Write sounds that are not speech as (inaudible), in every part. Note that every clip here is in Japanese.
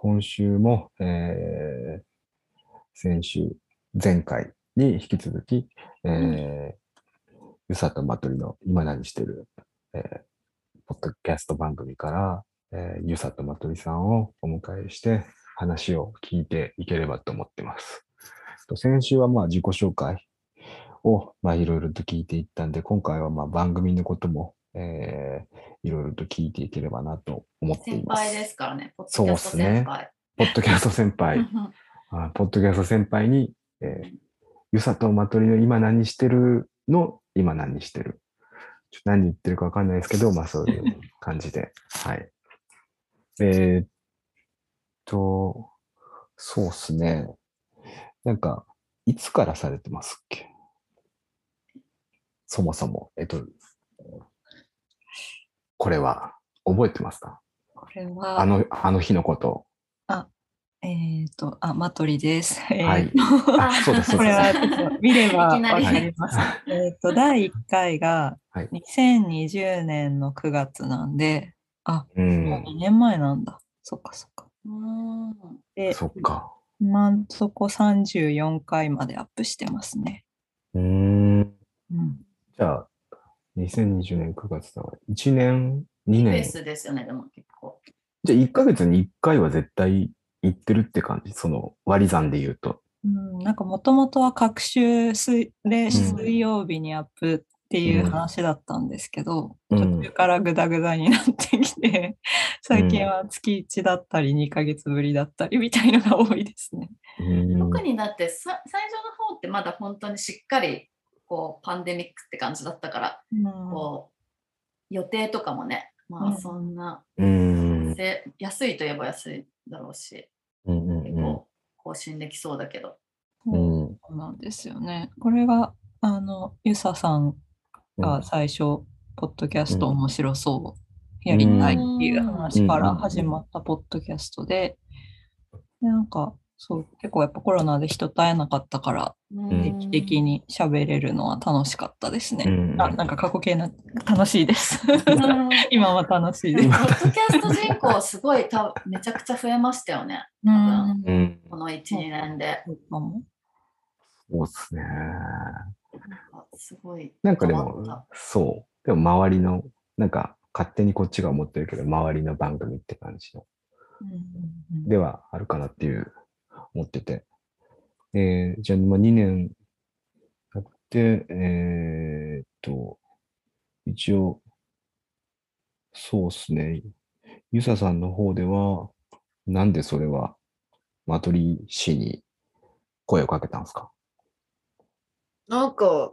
今週も、えー先週、前回に引き続き、えーゆさとまとりの今何してる、えーポッドキャスト番組から、えーゆさとまとりさんをお迎えして話を聞いていければと思ってます。と先週はまあ自己紹介をまあいろいろと聞いていったんで、今回はまあ番組のことも、えーいろいろと聞いていければなと思ってい先ます。輩ですからね。ポッそうドキャストっすね先輩。ポッドキャスト先輩、あポッドキャスト先輩に、えーゆさとまとりの今何してるの？今何してる？ちょ何言ってるかわかんないですけど、まあそういう感じで。(laughs) はい。えーっと、そうっすね。なんか、いつからされてますっけ？そもそも。えっと、これは覚えてますか？これは、あの、あの日のこと。えっ、と、あ、マトリです。はいえーとあ、そうです、そうこれ。は見ればわかります。えっと、第1回がはい2020年の9月なんで、あ、う。もうん2年前なんだ。そっかそっか。うんで、そっか。今んとこ34回までアップしてますね。うーん。うん。じゃあ、2020年9月だから、1年、2ペー年。スですよね、でも結構。じゃあ、1ヶ月に1回は絶対行ってるって感じ？その割り算で言うと。うん、なんかもともとは各週水でん水曜日にアップっていう話だったんですけど、うん途中からグダグダになってきて、(laughs) 最近は月1だったり2ヶ月ぶりだったりみたいのが多いですね。うーん特にだってさ最初の方ってまだ本当にしっかりこうパンデミックって感じだったから、うんこう予定とかもね、まうんあそんな、うーん。で安いといえば安いだろうし、うんうん結構更新できそうだけど。うん。うんそうなんですよね。これが、あの、ゆささんが最初、ポッドキャストうん面白そう、やりたいっていう話から始まったポッドキャストで、でなんか、そう、結構やっぱコロナで人と会えなかったから、定期的に喋れるのは楽しかったですね。うんあ、なんか過去形な、楽しいです。うん (laughs) 今は楽しいです。ポッドキャスト人口すごいためちゃくちゃ増えましたよね。うん分うん。この1、2年で。そうかもそうっすね。あすごい。なんかでも、そう。でも周りの、なんか勝手にこっちが思ってるけど、周りの番組って感じの。うんうんうんではあるかなっていう思ってて。えーじゃあ、まあ、2年やって、えーっと、一応、そうですね。ユサさんの方では、なんでそれは、マトリ氏に声をかけたんですか？なんか、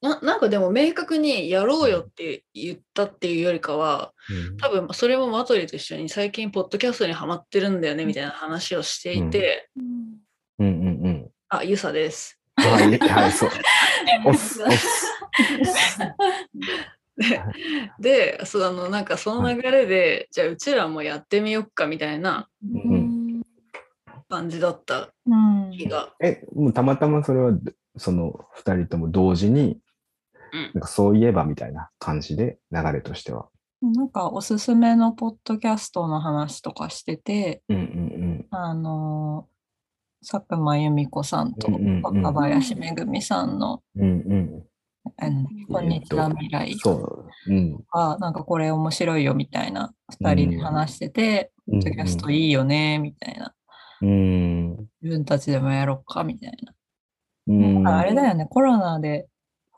ななんかでも明確にやろうよって言ったっていうよりかは、多分それもマトリと一緒に最近ポッドキャストにハマってるんだよねみたいな話をしていて、うんうんうん。あ、ゆさです。はい、はい、そう。(laughs) おっす、おっす。(laughs) で、そうあのなんかその流れで、じゃあうちらもやってみよっかみたいなうん感じだったうん気が。え、もうたまたまそれは、その二人とも同時に、うんなんかそういえばみたいな感じで、流れとしては。なんかおすすめのポッドキャストの話とかしてて、うんうんあの佐久間由美子さんとうんうんうん若林めぐみさんのうん。うんうん。「あのこんにちは未来」そう。うん。がなんかこれ面白いよみたいな2人で話してて、ポポッドキャストいいよねみたいなうん。自分たちでもやろうかみたいな。うん。あれだよね、コロナで、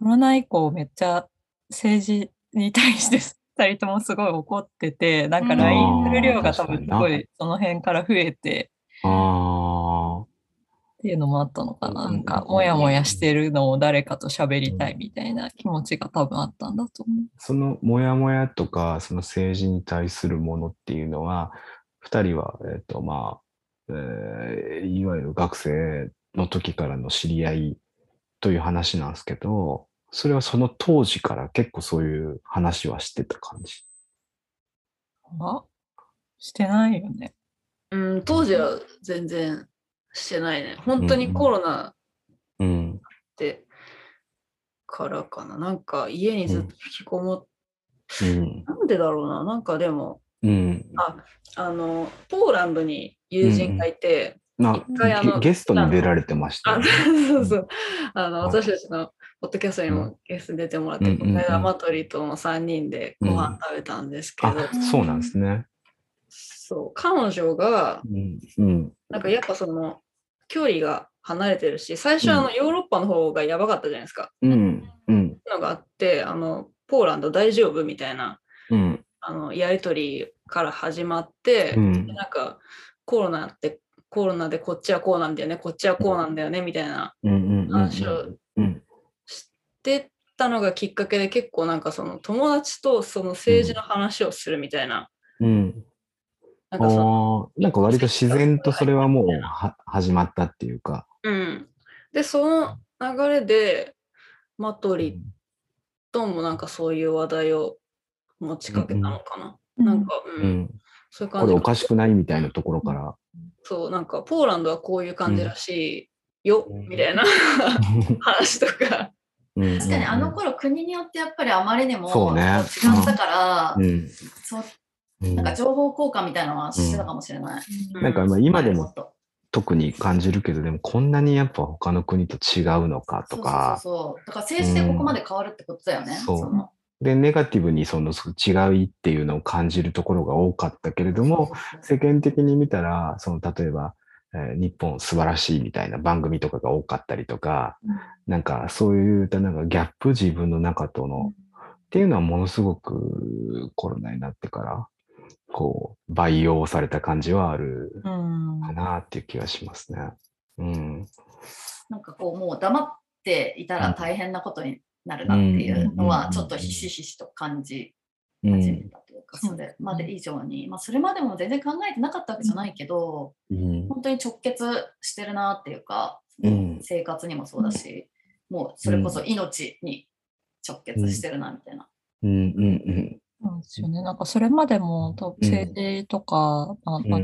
コロナ以降めっちゃ政治に対して2人ともすごい怒ってて、(laughs) なんかうん LINE する量が多分すごいその辺から増えて。っていうのもあったのかな。うんなんか、もやもやしてるのを誰かと喋りたいみたいな気持ちが多分あったんだと思う。そのモヤモヤとか、その政治に対するものっていうのは、二人は、えっ、と、まあ、えーいわゆる学生の時からの知り合いという話なんですけど、それはその当時から結構そういう話はしてた感じ？あしてないよね。うん、当時は全然してないね。本当にコロナうん。ってからかな。なんか家にずっと引きこもっ、うん。なんでだろうな。なんかでも、うん。あの、ポーランドに友人がいて、な一回あのゲゲストに出られてましたあよね。そうそう。あの、はい私たちのポッドキャストにもゲストに出てもらって、うんうんうんこの間マトリとも3人でご飯食べたんですけど、あ、そうなんですね。そう、彼女が、うん。うん。なんかやっぱその、距離が離れてるし、最初あの、ヨーロッパの方がやばかったじゃないですか。うん。うん。のがあって、あの、ポーランド大丈夫みたいな、うん。あの、やりとりから始まって、うん。なんか、コロナって、コロナでこっちはこうなんだよね、こっちはこうなんだよね、みたいなうん。うん。話をうん。してたのがきっかけで結構なんかその友達とその政治の話をするみたいな、うん。なんかそなんか割と自然とそれはもうは始まったっていうか。うん。で、その流れで、マトリともなんかそういう話題を持ちかけたのかな。なんか、うん、うん。そういう感じこれおかしくないみたいなところから。そう、なんかポーランドはこういう感じらしいよ、うんみたいな (laughs) 話とか。うん確かにあの頃国によってやっぱりあまりにもそうね。違ったから、うん。そううん。なんか情報交換みたいなのはしてたかもしれない。なんかまあ今でも特に感じるけど、でもこんなにやっぱ他の国と違うのかとか、そうそう。だから政治でここまで変わるってことだよね。そう。の。で、ネガティブにその違いっていうのを感じるところが多かったけれども、世間的に見たら、その例えば、えー日本素晴らしいみたいな番組とかが多かったりとか、なんかそういったなんかギャップ自分の中との、っていうのはものすごくコロナになってから、こう、培養された感じはあるうん。かなっていう気がしますね。うん。なんかこうもう黙っていたら大変なことになるなっていうのはちょっとひしひしと感じうん始め。たというか、それまで以上に、まあそれまでも全然考えてなかったわけじゃないけど、うん。本当に直結してるなっていうか、うん生活にもそうだし、もうそれこそ命に直結してるなみたいな。うん。うん。そうですよね。なんかそれまでも政治とか、まあんまあ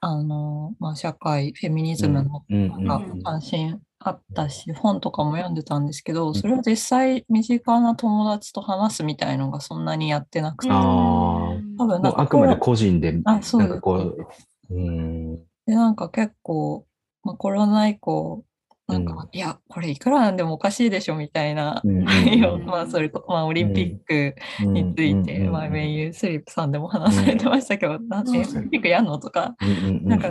あのまあ、社会、フェミニズムのうん。なんか関心あったし、本とかも読んでたんですけど、それを実際身近な友達と話すみたいのがそんなにやってなくて。多分なんかあくまで個人で、あそうです。なんかこう、うん。で、なんか結構、まあ、コロナ以降、なんか、うん。いや、これいくらなんでもおかしいでしょみたいなうん内容、まあ、それこ、まあ、オリンピックについて、うん。まあ、メイユースリップさんでも話されてましたけど、なんで、オリンピックやんのとか、なんか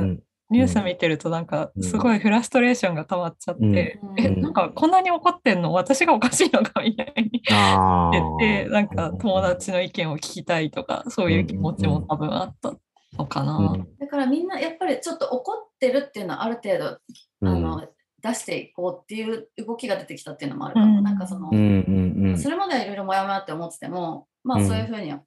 ニュース見てると、なんか、すごいフラストレーションが溜まっちゃって、うん。え、うん。なんか、こんなに怒ってんの？私がおかしいのかみたいにあ言って、なんか、友達の意見を聞きたいとか、そういう気持ちも多分あったのかな。だからみんなやっぱりちょっと怒ってるっていうのはある程度、あの出していこうっていう動きが出てきたっていうのもあるかも。うん。なんかその、うんうんうん。それまではいろいろモヤモヤって思ってても、まあうん。そういうふうには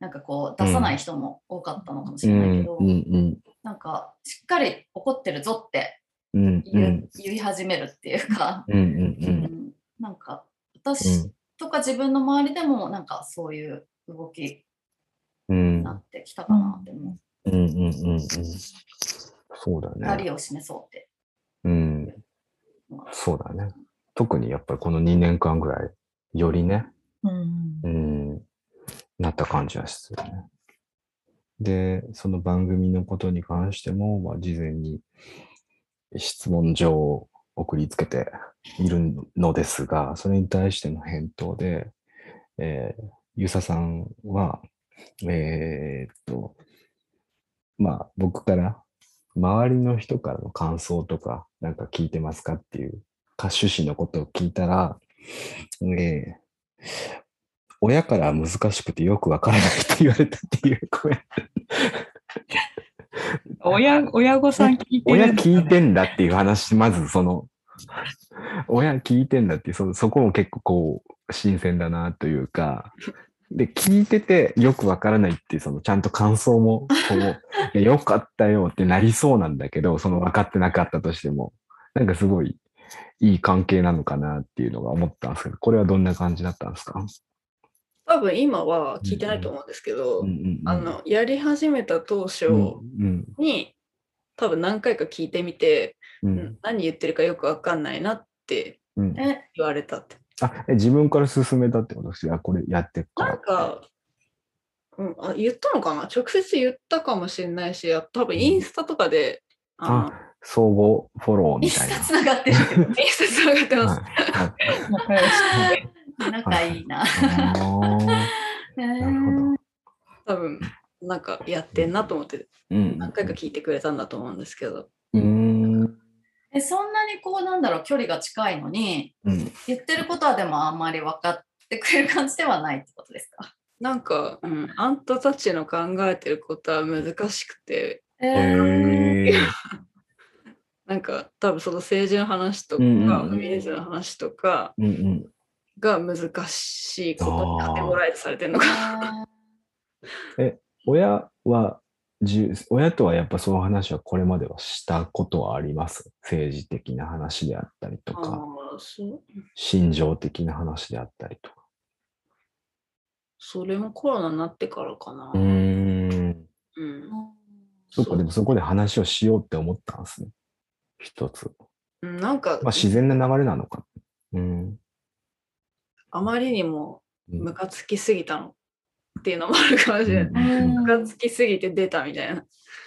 なんかこう出さない人も多かったのかもしうれないけど、んうんなんかしっかり怒ってるぞって言い始めるっていうか、うんうんううんんなんか私とか自分の周りでもなんかそういう動きうんになってきたかなって思う。うんうんうんうんそうだね。光を示そうって。うんそうだね。特にやっぱりこの2年間ぐらい、よりね、うんうん、なった感じはするね。で、その番組のことに関しても、まあ、事前に質問状を送りつけているのですが、それに対しての返答で、えー、ゆささんは、えーっと、まあ、僕から、周りの人からの感想とか、なんか聞いてますかっていう、歌手詞のことを聞いたら、えー親からは難しくてよくわからないって言われたっていうコメント。(laughs) 親親御さん聞いて親るね聞いてんだっていう話、まずその、親聞いてんだっていう、そそこも結構こう、新鮮だなというか、で、聞いててよくわからないっていう、そのちゃんと感想も、こう、(laughs) よかったよってなりそうなんだけど、その分かってなかったとしても、なんかすごいいい関係なのかなっていうのが思ったんですけど、これはどんな感じだったんですか？多分今は聞いてないと思うんですけど、うんうんうんあの、やり始めた当初うんに、多分何回か聞いてみて、ううんん何言ってるかよくわかんないなってうんえ、言われたって。あ、え、自分から進めたってことですよ。これやってっかならん。か、うん、あ言ったのかな？直接言ったかもしれないし、多分インスタとかで、あの相互フォローインスみたいなタ。つながってる (laughs) インスタつながってます。はい仲良し仲いいな。あー (laughs) なるほど。多分、なんかやってんなと思って、うん。何回か聞いてくれたんだと思うんですけど。うーん。えそんなにこうなんだろう距離が近いのにうん。言ってることはでもあんまり分かってくれる感じではないってことですか？なんか、うん、あんたたちの考えてることは難しくて、えへーえ。(laughs) なんか多分その政治の話とか、フェミニズムの話とかうんうん。が難しいことにカテゴライズされてるのか。親は、じゅ親とはやっぱその話はこれまではしたことはあります？政治的な話であったりとあか、心情的な話であったりとか。それもコロナになってからかな。うーん。うんそっか、でもそこで話をしようって思ったんですね。一つ。うんなんか、まあ自然な流れなのか。うん。あまりにもうんムカつきすぎたのっていうのもあるかもしれない。うんムカつきすぎて出たみたいな。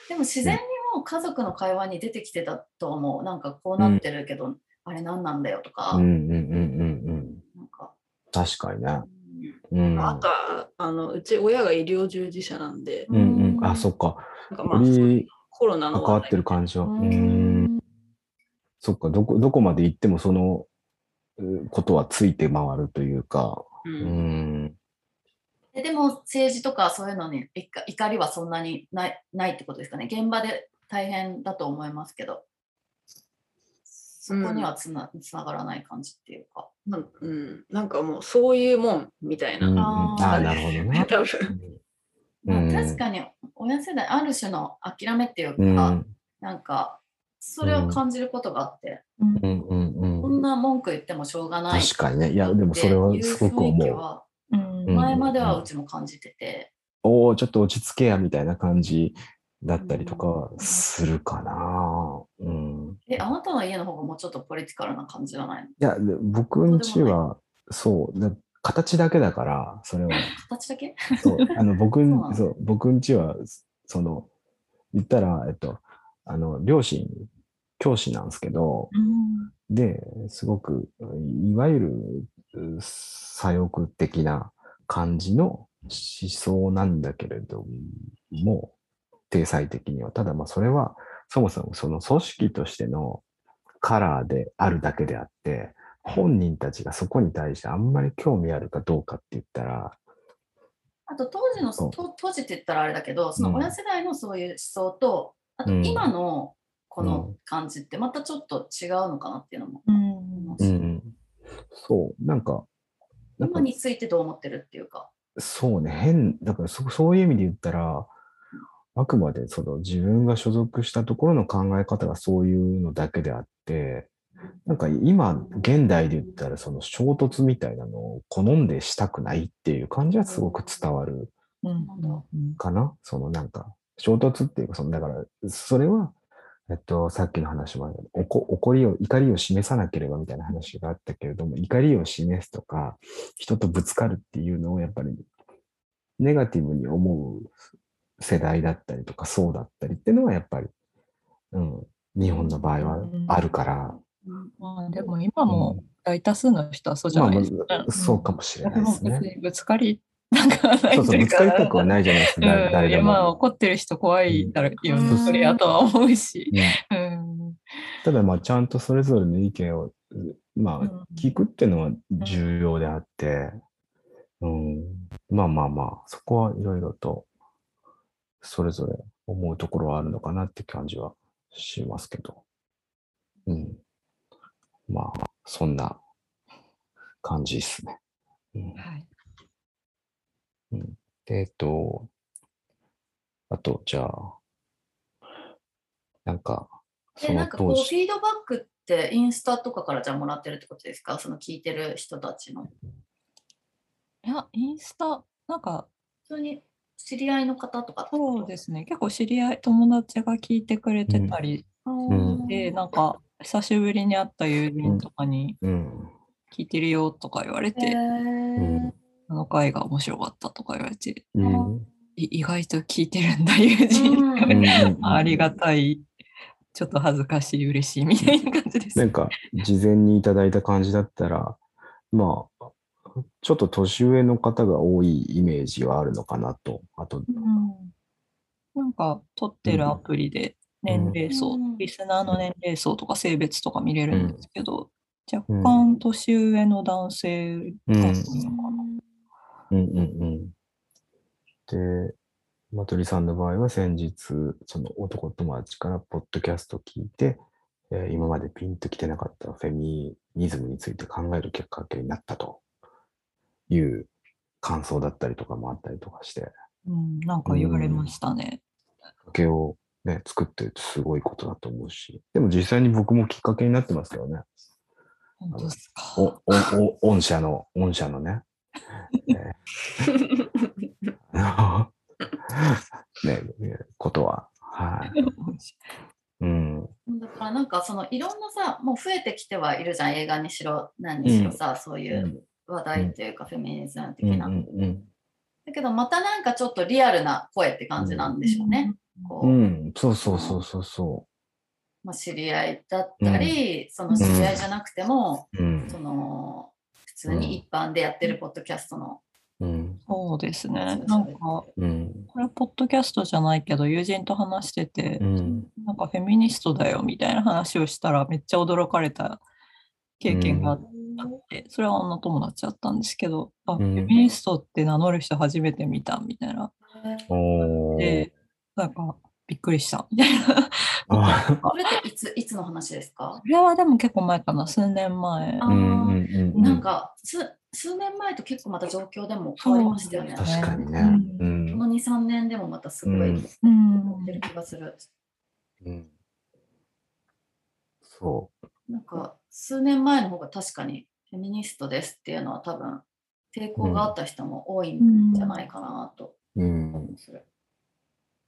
でも自然にもう家族の会話に出てきてたと思う。なんかこうなってるけど、あれ何なんだよとか、うんうんうんうんうん。なんか、確かにね。うんうん。あとはあのうち親が医療従事者なんで、うんうん。あ、そっか。なんかまあコロナの関わってる感じは。ううんん。そっか、どこ、どこまで行ってもそのうことはついて回るというか。ううんん。えでも政治とかそういうのに怒怒りはそんなにないないってことですかね。現場で大変だと思いますけど、そこにはつな,、つながらない感じっていうか。なんうん、なんかもうそういうもんみたいな。うんうん、あなるほどね。(laughs) 多分確かに親世代ある種の諦めっていうか、うん。なんかそれを感じることがあって、うんうんな文句言ってもしょうがない確かにね。いや、でもそれはすごく思う。前まではうちも感じてて、おお、ちょっと落ち着けやみたいな感じだったりとかするかな。うん。え、あなたの家の方がもうちょっとポリティカルな感じじゃないの？いや、で僕んちは、そう、だ形だけだから、それは。形だけ？そう、あの、(laughs) 僕んそう、僕んちは、その、言ったら、えっと、あの、両親、教師なんですけど、うん。で、すごく、いわゆる、う左翼的な感じの思想なんだけれども、体裁的には。ただ、まあ、それは、そもそもその組織としてのカラーであるだけであって、本人たちがそこに対してあんまり興味あるかどうかって言ったら、あと当時の、当時って言ったらあれだけど、その親世代のそういう思想と、あとうん。今のこうのん感じってまたちょっと違うのかなっていうのもうん。思います。うん、そう、なんか、なんか今についてどう思ってるっていうか。そうね、変、だからそそういう意味で言ったら、あくまでその自分が所属したところの考え方がそういうのだけであって、なんか今、現代で言ったらその衝突みたいなのを好んでしたくないっていう感じはすごく伝わるうん。うんかな。そのなんか、衝突っていうか、そのだから、それは、えっと、さっきの話も怒りを、怒りを示さなければみたいな話があったけれども、怒りを示すとか、人とぶつかるっていうのをやっぱり、ネガティブに思う世代だったりとか、そうだったりっていうのはやっぱり、うん、日本の場合はあるから、まあでも今も大多数の人はそうじゃないですか。あそうかもしれないです別ね。にぶつかりなんかないそうそう、ぶつかりたくはない。じゃないですか、うん。誰誰でいやまあも。怒ってる人怖いだろうようん。それやとは思うし。うん。うん。ただまあちゃんとそれぞれの意見をうまうん。あ聞くっていうのは重要であって、うん、まあまあまあそこはいろいろとそれぞれ思うところはあるのかなって感じはしますけど、うん、まあそんな感じですね。うん。はいでえっと、あとじゃあ、なんか、そで、なのんかこう、フィードバックってインスタとかからじゃあもらってるってことですか？その聞いてる人たちの。いや、インスタ、なんか普通に知り合いの方とかってこと？そうですね、結構知り合い、友達が聞いてくれてたりで、なんか久しぶりに会った友人とかに、うん、聞いてるよとか言われへて、ーあの回が面白かったとか言われて、うん。い意外と聞いてるんだ、友人。(laughs) ありがたい、ちょっと恥ずかしい、嬉しいみたいな感じです。なんか、事前にいただいた感じだったら、まあ、ちょっと年上の方が多いイメージはあるのかなと。あと、うん。なんか、撮ってるアプリで年齢層、うん。リスナーの年齢層とか性別とか見れるんですけど、若うん。干年上の男性が多いのかな。うんうんうん。で、マトリさんの場合は先日、その男友達からポッドキャスト聞いて、えー今までピンときてなかったフェミニズムについて考えるきっかけになったという感想だったりとかもあったりとかして、うん、なんか言われましたね。きっかけをね、作ってるってすごいことだと思うし、でも実際に僕もきっかけになってますよね。本当ですか？お、お、お、御社の、御社のね。えーあのね、ことは。はい。うん。だからなんかそのいろんなさもう増えてきてはいるじゃん映画にしろ何にしろさ、そういう話題というか、フェミニズム的うん。な、うん。だけどまたなんかちょっとリアルな声って感じなんでしょうね、こううん。そうそうそうそうそまあ、知り合いだったり、その知り合いじゃなくても、う。うんそ。の普通に一般でやってるポッドキャストの、うん。そうですね。なんか、うん。これ、ポッドキャストじゃないけど、友人と話してて、うん。なんかフェミニストだよみたいな話をしたら、めっちゃ驚かれた経験があって、それは女友達だったんですけど、あ、んフェミニストって名乗る人初めて見たみたいな。で、なんか、びっくりしたみたいな。あこれっていついつの話ですか？これはでも結構前かな、数年前。あうんうんうんうん。なんか数数年前と結構また状況でも変わりましたよね。確かにね。ううんこの2、3年でもまたすごいうんうん変ってる気がする。うん。そなんか数年前の方が確かにフェミニストですっていうのは多分抵抗があった人も多いんじゃないかなとう。うん。思うする。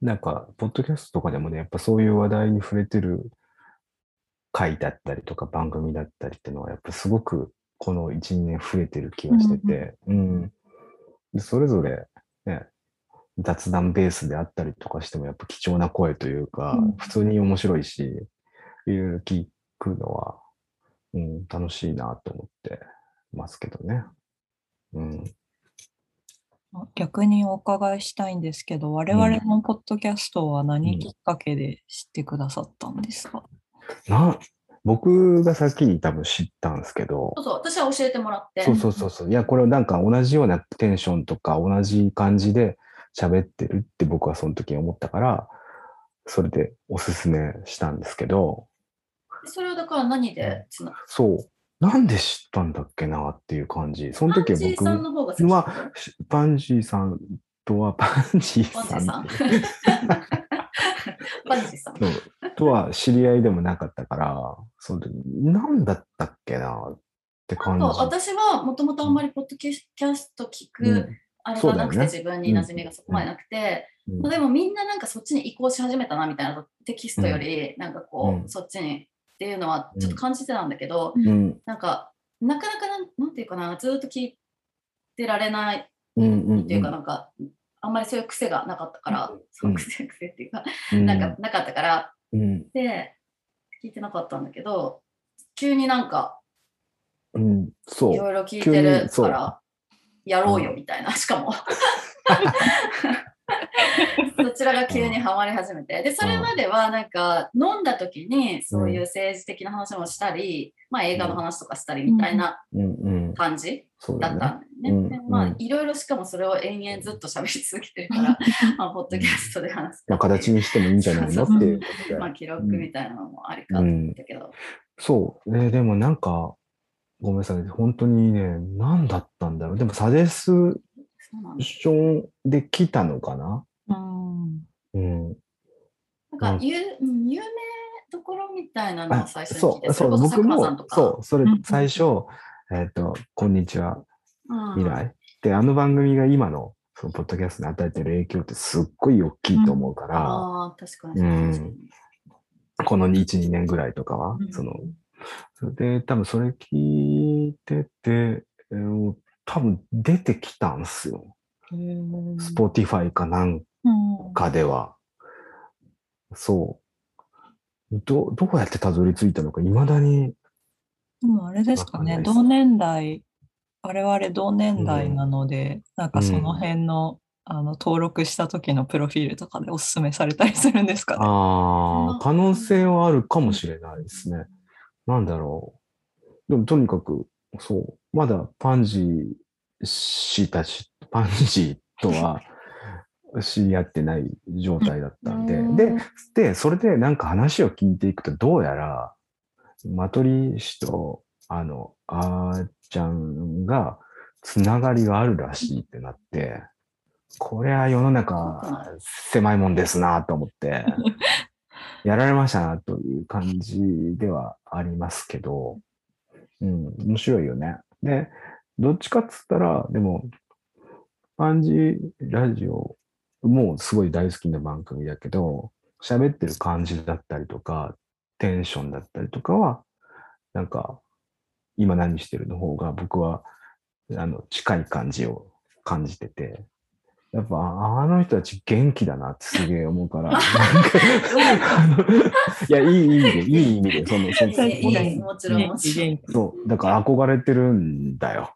なんか、ポッドキャストとかでもね、やっぱそういう話題に触れてる回だったりとか番組だったりっていうのは、やっぱすごくこの1、2年増えてる気がしてて、うん。でそれぞれ、ね、雑談ベースであったりとかしても、やっぱ貴重な声というか、うん普通に面白いし、いろいろ聞くのは、うん、楽しいなと思ってますけどね。うん。逆にお伺いしたいんですけど、我々のポッドキャストは何きっかけで知ってくださったんですか、な、僕が先に多分知ったんですけど。そ、うそう、私は教えてもらって。そうそうそうそう。いや、これなんか同じようなテンションとか同じ感じで喋ってるって僕はその時に思ったから、それでおすすめしたんですけど、それをだから何でつなそう。なんで知ったんだっけなっていう感じ。その時は僕は、しパンジーさんとは、パンジーパンジーさん。パンジーさん。とは知り合いでもなかったから、その時、なんだったっけなって感じ。そう私はもともとあんまりポッドキャスト聞く、うん。あれがなくて、ね。自分に馴染みがそこまでなくて、うん。まあ、でもみんななんかそっちに移行し始めたなみたいなテキストよりなんかこう、うん。そっちにっていうのはちょっと感じてたんだけど、うん。なんかなかなかなんなんていうかなずっと聞いてられないうんうんっていうかなんか、あんまりそういう癖がなかったから、そう癖癖っていうか、うん。なんかなかったから。うん。で聞いてなかったんだけど急になんかうん、そ。いうろいろ聞いて急るからやろうよみたいな、しかも (laughs) そちらが急にはまり始めてでそれまではなんか飲んだ時にそういう政治的な話もしたり、まあ、映画の話とかしたりみたいなうんうん。感じそうだだったね。んだよね。うんでまあうんいろいろしかもそれを延々ずっと喋り続けてるから、(laughs) まあ、ポッドキャストで話すまあ、形にしてもいいんじゃないの？っていうことで。まあ記録みたいなのもありかったけど、そう。えーでもなんか、ごめんなさい。本当にね、何だったんだろう。でも、サジェスそうなんだ。ションで来たのかな？うん。うん。なんか有,、うん、有名どころみたいなのあを最初に聞そ、いうて、そう、僕久間さんと、か。もそう、それうん、最初、えっと、こんにちは、うん。未来。で、あの番組が今の、その、ポッドキャストに与えてる影響ってすっごい大きいと思うから、ああ、確かに。うん。この1、2年ぐらいとかはう、ん。その、それで、多分それ聞いてて、えー多分出てきたんすよ。 Spotify かなんうんかでは。そう。ど、どうやってたどり着いたのか、未だに、でもあれですかね、同年代、我々同年代なので、なんかその辺の,、あの登録した時のプロフィールとかでおすすめされたりするんですかね。ああ、可能性はあるかもしれないですね。なんだろう。でもとにかく、そう、まだパンジー氏たち、パンジーとは (laughs) 知り合ってない状態だったんで、うん。で、で、それでなんか話を聞いていくと、どうやら、マトリ氏と、あの、あーちゃんが、つながりがあるらしいってなって、これは世の中狭いもんですなと思って、(laughs) やられましたなという感じではありますけど、うん、面白いよね。で、どっちかっつったら、でも、パンジラジオもすごい大好きな番組だけど、喋ってる感じだったりとか、テンションだったりとかは、なんか、今何してるの方が僕は、あの、近い感じを感じてて、やっぱ、あの人たち元気だなってすげえ思うから、(laughs) いや、いい意味で、いい意味で、その、そのいいいいはいもちろんそう、だから憧れてるんだよ。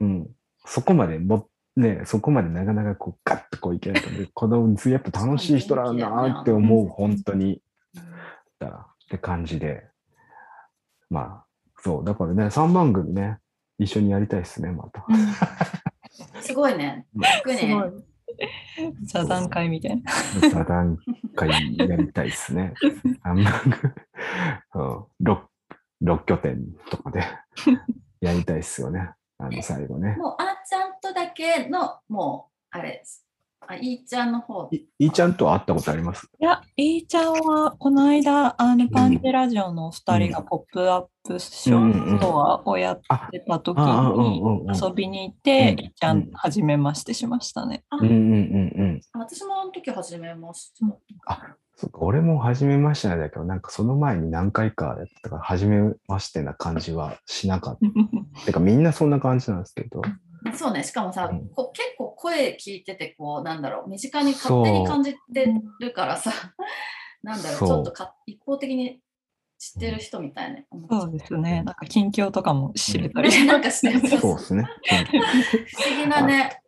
うん。そこまでも、ね、そこまでなかなかこう、ガッとこういけないと思う。この、やっぱ楽しい人なんだなって思う、本当に。だって感じで。まあ、そう、だからね、3番組ね、一緒にやりたいですね、また。すごいね。僕すごいね。。座談会みたいな。座談会やりたいですね。3番組、(laughs) うん、6、6拠点とかでやりたいですよね。あの、最後ね。もう、あーちゃんとだけの、もう、あれです。あ、いーちゃんの方。いいいちゃんとは会ったことあります？いや、いーちゃんは、この間、あの、パンチラジオのお二人がポップアップショートアをやってた時に遊びに行って、うんいーちゃん、はじめましてしましたね。うんうんうんうん。あ私もあの時始めました。そっか、俺も初めましてなんだけど、なんかその前に何回かやってたから、初めましてな感じはしなかった。(laughs) てか、みんなそんな感じなんですけど。そうね、しかもさ、うんこう結構声聞いてて、こう、なんだろう、身近に勝手に感じてるからさ、(laughs) なんだろう、ちょっとか一方的に知ってる人みたいね。思っちゃそうですね。なんか近況とかも知れたりしなんかしてる。そうですね。不思議なね。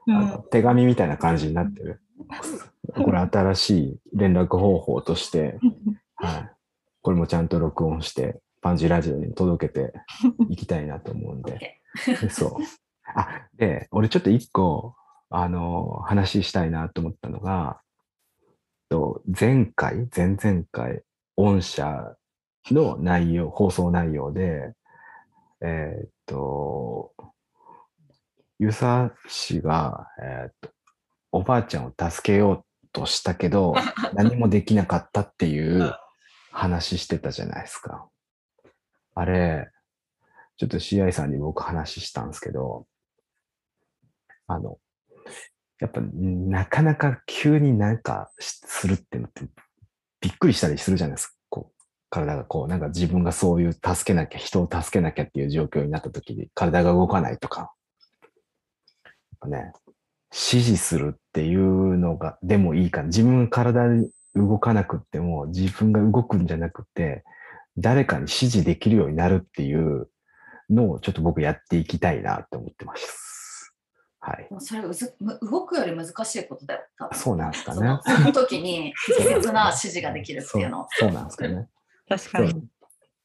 手紙みたいな感じになってる。これ新しい連絡方法として、はい。これもちゃんと録音して、パンジラジオに届けていきたいなと思うんで。でそう。あ、で、俺ちょっと一個、あの、話したいなと思ったのが、と前回、前々回、御社の内容、放送内容で、えーっと、ユサ氏が、えーっと、おばあちゃんを助けようとしたけど、(laughs) 何もできなかったっていう話してたじゃないですか。あれ、ちょっと CI さんに僕話したんですけど、あの、やっぱなかなか急になんかするってのってびっくりしたりするじゃないですか。こう体がこう、なんか自分がそういう助けなきゃ、人を助けなきゃっていう状況になった時に体が動かないとか。ね、指示するっていうのが、でもいいか。自分が体で動かなくっても、自分が動くんじゃなくて、誰かに指示できるようになるっていうのをちょっと僕やっていきたいなって思ってます。はい。もうそれうずむ動くより難しいことだよ。多分そうなんですかねその。その時に適切な指示ができるってそいううの。そうなんですかね。確かに。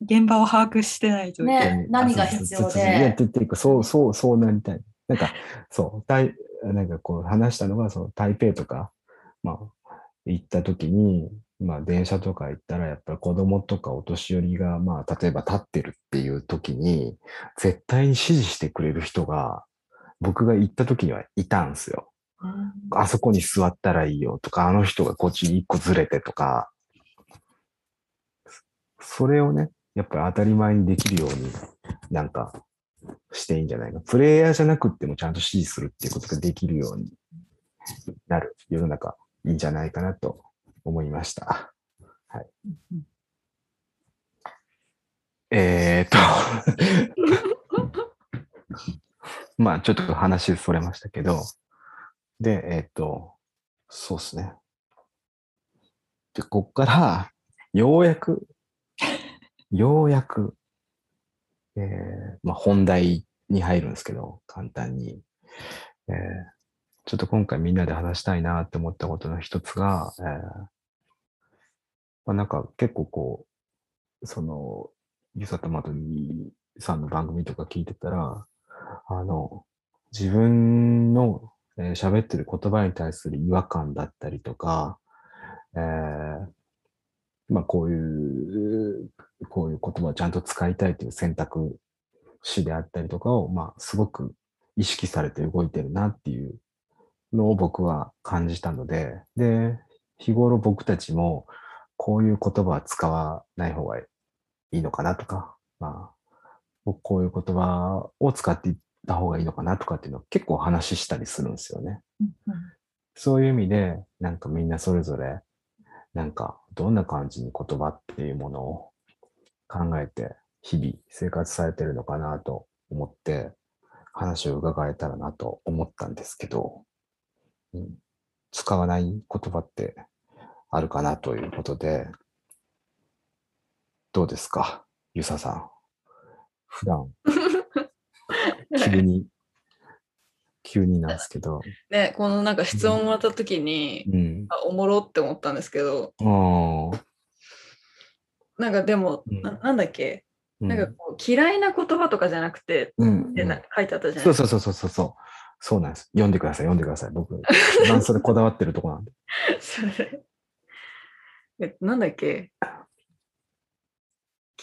現場を把握してないと。ね何が必要でそうそうそういやってっていうか、そう、そう、そうなりたい。なんか、そう、台、なんかこう話したのが、その台北とか、まあ、行った時に、まあ、電車とか行ったら、やっぱり子供とかお年寄りが、まあ、例えば立ってるっていう時に、絶対に指示してくれる人が、僕が行った時にはいたんですよ。あそこに座ったらいいよとか、あの人がこっちに一個ずれてとか、それをね、やっぱり当たり前にできるようになんかしていいんじゃないか。プレイヤーじゃなくってもちゃんと指示するっていうことができるようになる世の中いいんじゃないかなと思いました。えーっと、まあちょっと話それましたけど、で、えーっと、そうですね。で、こっから、ようやく、ようやく、えーまあ本題に入るんですけど、簡単に。えーちょっと今回みんなで話したいなって思ったことの一つが、えーまあ、なんか結構こう、その、ゆさとまとにさんの番組とか聞いてたら、あの、自分のえー喋ってる言葉に対する違和感だったりとか、えーまあこういう、こういう言葉をちゃんと使いたいという選択肢であったりとかを、まあすごく意識されて動いてるなっていうのを僕は感じたので、で、日頃僕たちもこういう言葉は使わない方がいいのかなとか、まあ、僕こういう言葉を使っていった方がいいのかなとかっていうのを結構話したりするんですよね。そういう意味で、なんかみんなそれぞれ、なんかどんな感じに言葉っていうものを考えて日々生活されてるのかなと思って話を伺えたらなと思ったんですけど、うん、使わない言葉ってあるかなということで、どうですか？ゆささん。普段、(laughs) 急に、急になんですけど、ね、このなんか質問もらった時に、うん。あおもろって思ったんですけど、なんかでも、うんななんだっけ、うんなんかこう嫌いな言葉とかじゃなくて、うんってな書いてあったじゃない？そうそうそうそうそうそう。そうなんです。読んでください、読んでください。僕、一番それこだわってるとこなんで。(laughs) それ。え、なんだっけ？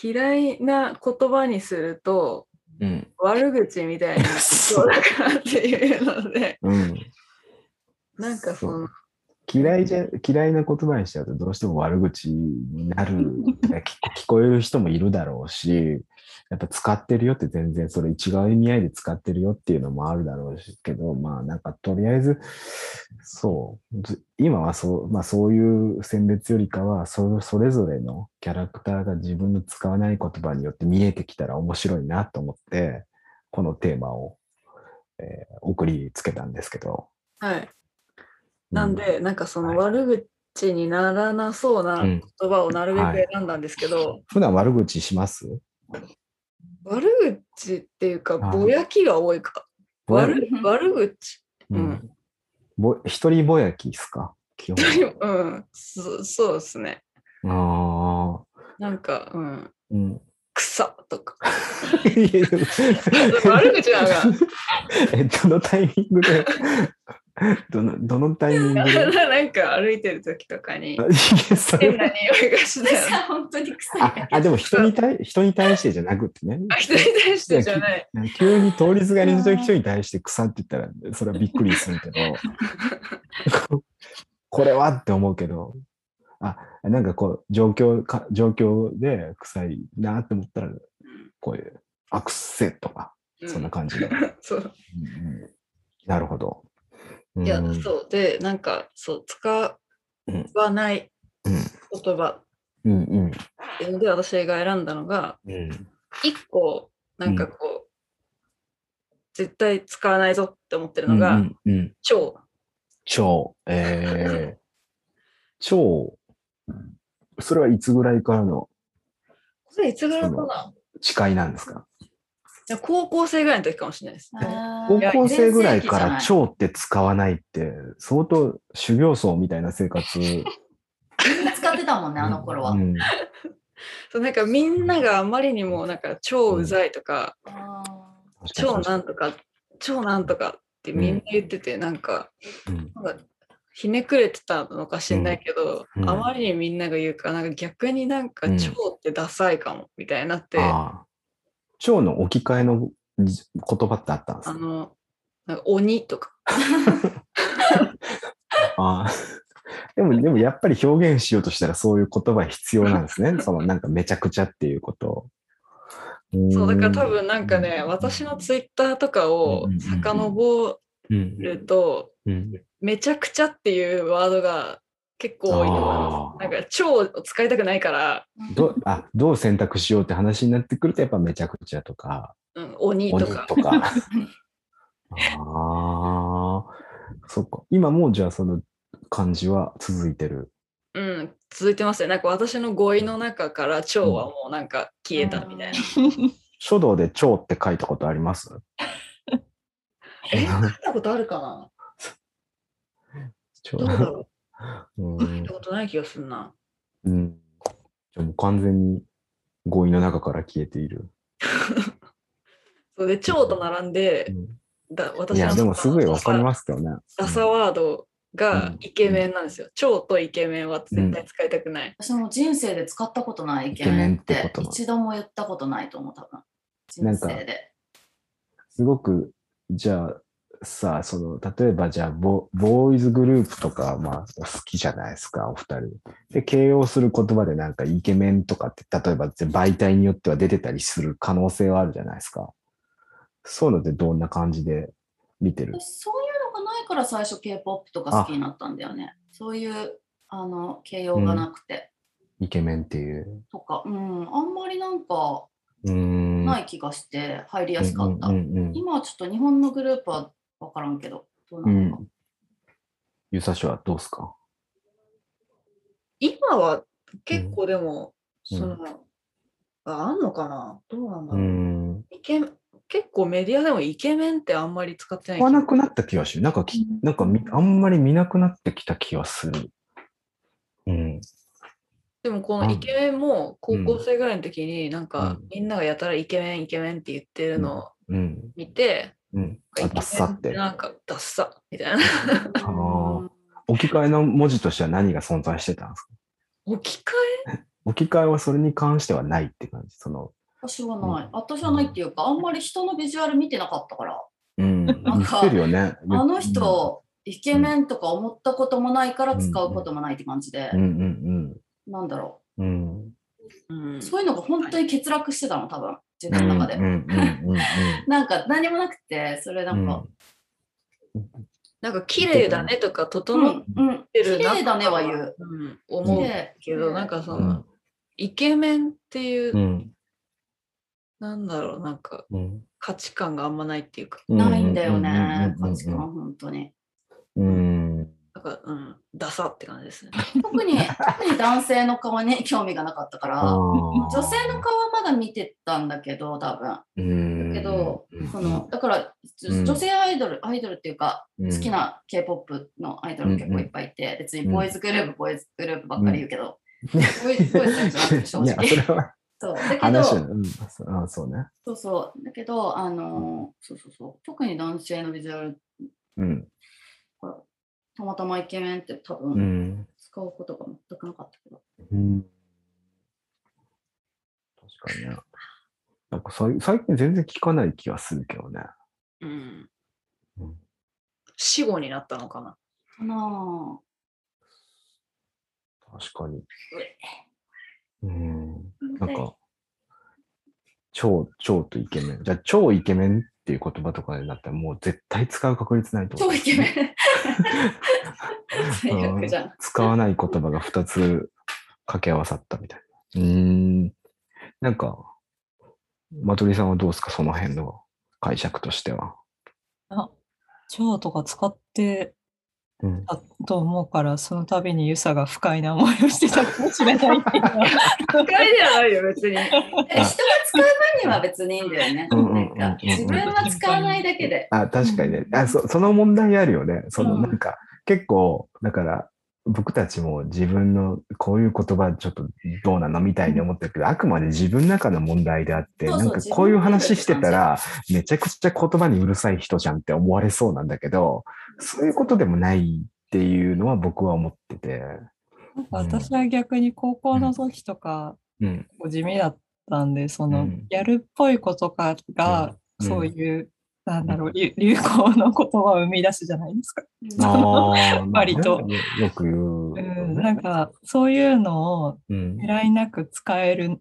嫌いな言葉にするとうん。悪口みたいになりそうだからっていうので、うん。なんかその、嫌いじゃ、嫌いな言葉にしちゃうとどうしても悪口になる、(laughs) 聞こえる人もいるだろうし、やっぱ使ってるよって全然それ違う意味合いで使ってるよっていうのもあるだろうしけど、まあなんかとりあえず、そう、ず今はそう、まあそういう選別よりかは、それそれぞれのキャラクターが自分の使わない言葉によって見えてきたら面白いなと思って、このテーマを、えー送りつけたんですけど。はい。なんうで、なんかそのはい悪口にならなそうなうん言葉をなるべくはい選んだんですけど、普段悪口します？悪口っていうか、あぼやきが多いか。悪悪口？ううんん。ぼ一人ぼやきですか？基本。うん、そそうですね。ああ。なんか、うん、うん。草とか。(laughs) 悪口なのがえ、どのタイミングで、(laughs) どの、どのタイミングで？(laughs) なんか歩いてる時とかに変なは匂いがしたよ私。は本当に臭いああ、でも人に対人に対してじゃなくてね。あ人に対してじゃない。急に通りすがりの人に対して草って言ったら、それはびっくりするけど、(laughs) これはって思うけど、あ、なんかこう、状況か、状況で臭いなって思ったら、こういう、あ、くっせとか、そんな感じで。うんそう。うんうんなるほど。いや、うんそう。で、なんか、そう、使うん。わないうん。言葉。うんうん。っていうので、私が選んだのが、うん。一個、なんかこう、絶対使わないぞって思ってるのが、うんうんうん。超。超、えー、(laughs) 超、それはいつぐらいからのそれいつぐらいかな？誓いなんですか？高校生ぐらいの時かもしれないです。高校生ぐらいから超って使わないって、相当修行僧みたいな生活。みんな使ってたもんね、あの頃は。うん。そうなんかみんながあまりにもなんか超うざいとか、あ超なんとか、超なんとかってみんな言ってて、なんか、うん。なんかひねくれてたのかしんないけど、うん。あまりにみんなが言うから、なんか逆になんかうん。超ってダサいかも、みたいになって、ああ超の置き換えのじ言葉ってあったんですか？あの、なんか鬼とか、(laughs) ああ。(laughs) でも、でもやっぱり表現しようとしたらそういう言葉必要なんですね。(laughs) そのなんかめちゃくちゃっていうこと。を。そう、だから多ん。分なんかね、私のツイッターとかを遡うんると、うん。めちゃくちゃっていうワードが結構多いなんか超を使いたくないから、どあどう選択しようって話になってくると、やっぱめちゃくちゃとか、うん、鬼鬼とか。とか。ああ、そっか。今もうじゃあその感じは続いてる。うん、続いてますね。なんか私の語彙の中から蝶はもうなんか消えたみたいな。書道で蝶って書いたことあります？(laughs) え、書いたことあるかな？(laughs) 蝶どうだろううんたことない気がするな。うん。じゃあもう完全に語彙の中から消えている。(laughs) そうで、蝶と並んで、うんだ私いや、でもすごいわかりす。ますけどね。ダサワードがうんイケメンなんですよ。蝶とイケメンは絶対使いたくない。私も人生で使ったことないイケメンっメンって一度も言ったことないと思う、多分。人生で。すごく、じゃあ、さあ、その、例えばじゃあボ、ボーイズグループとか、まあ、お好きじゃないですか、お二人。で、形容する言葉でなんかイケメンとかって、例えば媒体によっては出てたりする可能性はあるじゃないですか。そういうのってどんな感じで見てる？私そういうのがないから最初 K-POP とか好きになったんだよね。そういうあの形容がなくて、イケメンっていう。とか、うん、あんまりなんかうーん。ない気がして入りやすかった。うんうんうん今はちょっと日本のグループは分からんけど、どううなのか。ん。ユサシはどうすか？今は結構でも、うんその、ああんのかな？どうなんだうろう、ん。イケメン結構メディアでもイケメンってあんまり使ってない使わな気くなった気がする。なんかき、なんかみあんまり見なくなってきた気がする。うん。でもこのイケメンも高うん校生ぐらいの時になんかうんみんながやたらイケメンイケメンって言ってるのをうん。見て、うん。あ、ダッサって。なんかダッサみたいな。あー置き換えの文字としては何が存在してたんですか？置き換置き換えはそれに関してはないって感じ？その、私はない。私はないっていうか、あんまり人のビジュアル見てなかったから、うん。言なんかね。あの人、イケメンとか思ったこともないから使うこともないって感じでう、んうんなんだろうん。うん。え、うん。う。そういうのが本当に欠落してたの、多分、自分の中で。うんうんうんうん (laughs) なんか何もなくて、それなん。か、なんか綺麗だねとかう整っん、うん、てる綺麗だねは言う。うん、綺思う麗。けど、なんかそうん。の、イケメンっていう、うん。なんだろう、なんかうん。価値観があんまないっていうか、うんないんだようんね、うんうん価値観、本当に。うん。なんか、うん、ダサって感じですね。(laughs) 特に、特に男性の顔に興味がなかったから、女性の顔はまだ見てたんだけど、多分。うん。だけど、うん。そのだから、うん。女性アイドル、アイドルっていうか、うん。好きな K-POP のアイドルも結構いっぱいいて、別にボーイズグループ、ボーイズグループばっかり言うけど、ボーイズボーイズだけじゃなくて正 (laughs) いや、直。それは。そう。だけど、話は、うん、そうあそうね。そうそう、だけど、あのーそうそうそう、特に男性のビジュアルうん。がたまたまイケメンって多う分ん。使うことが全くなかったけど。うん確かにね。なんかさい最近全然聞かない気がするけどね。うんうん。死後になったのかな。かな確かに。うん。ぁなんか、超、超とイケメン。じゃあ、超イケメンっていう言葉とかになったらもう絶対使う確率ないと思う。超イケメン。最悪じゃん。使わない言葉が2つ掛け合わさったみたいな。うーん。なんか、マトリさんはどうですかその辺の解釈としては。あ、蝶とか使ってうん。たと思うから、その度にユサが不快な思いをしてたかもしれないっていうのは不快ではないよ、別に。え人が使う分には別にいいんだよね。うんうんか自分は使わないだけで。あ、確かにね。あそその問題あるよね。そのうんなんか、結構、だから、僕たちも自分のこういう言葉ちょっとどうなのみたいに思ってるけど、あくまで自分の中の問題であって、なんかこういう話してたら、めちゃくちゃ言葉にうるさい人じゃんって思われそうなんだけど、そういうことでもないっていうのは僕は思ってて。なんか私は逆に高校の時とか、うん。地味だったんで、そうのん、やるっぽいことかが、うん。そういう、なんだろう、流 (laughs) 流行の言葉を生み出すじゃないですか。(laughs) 割と。よく言うよね、うん、なんか、そういうのをうん。狙いなく使える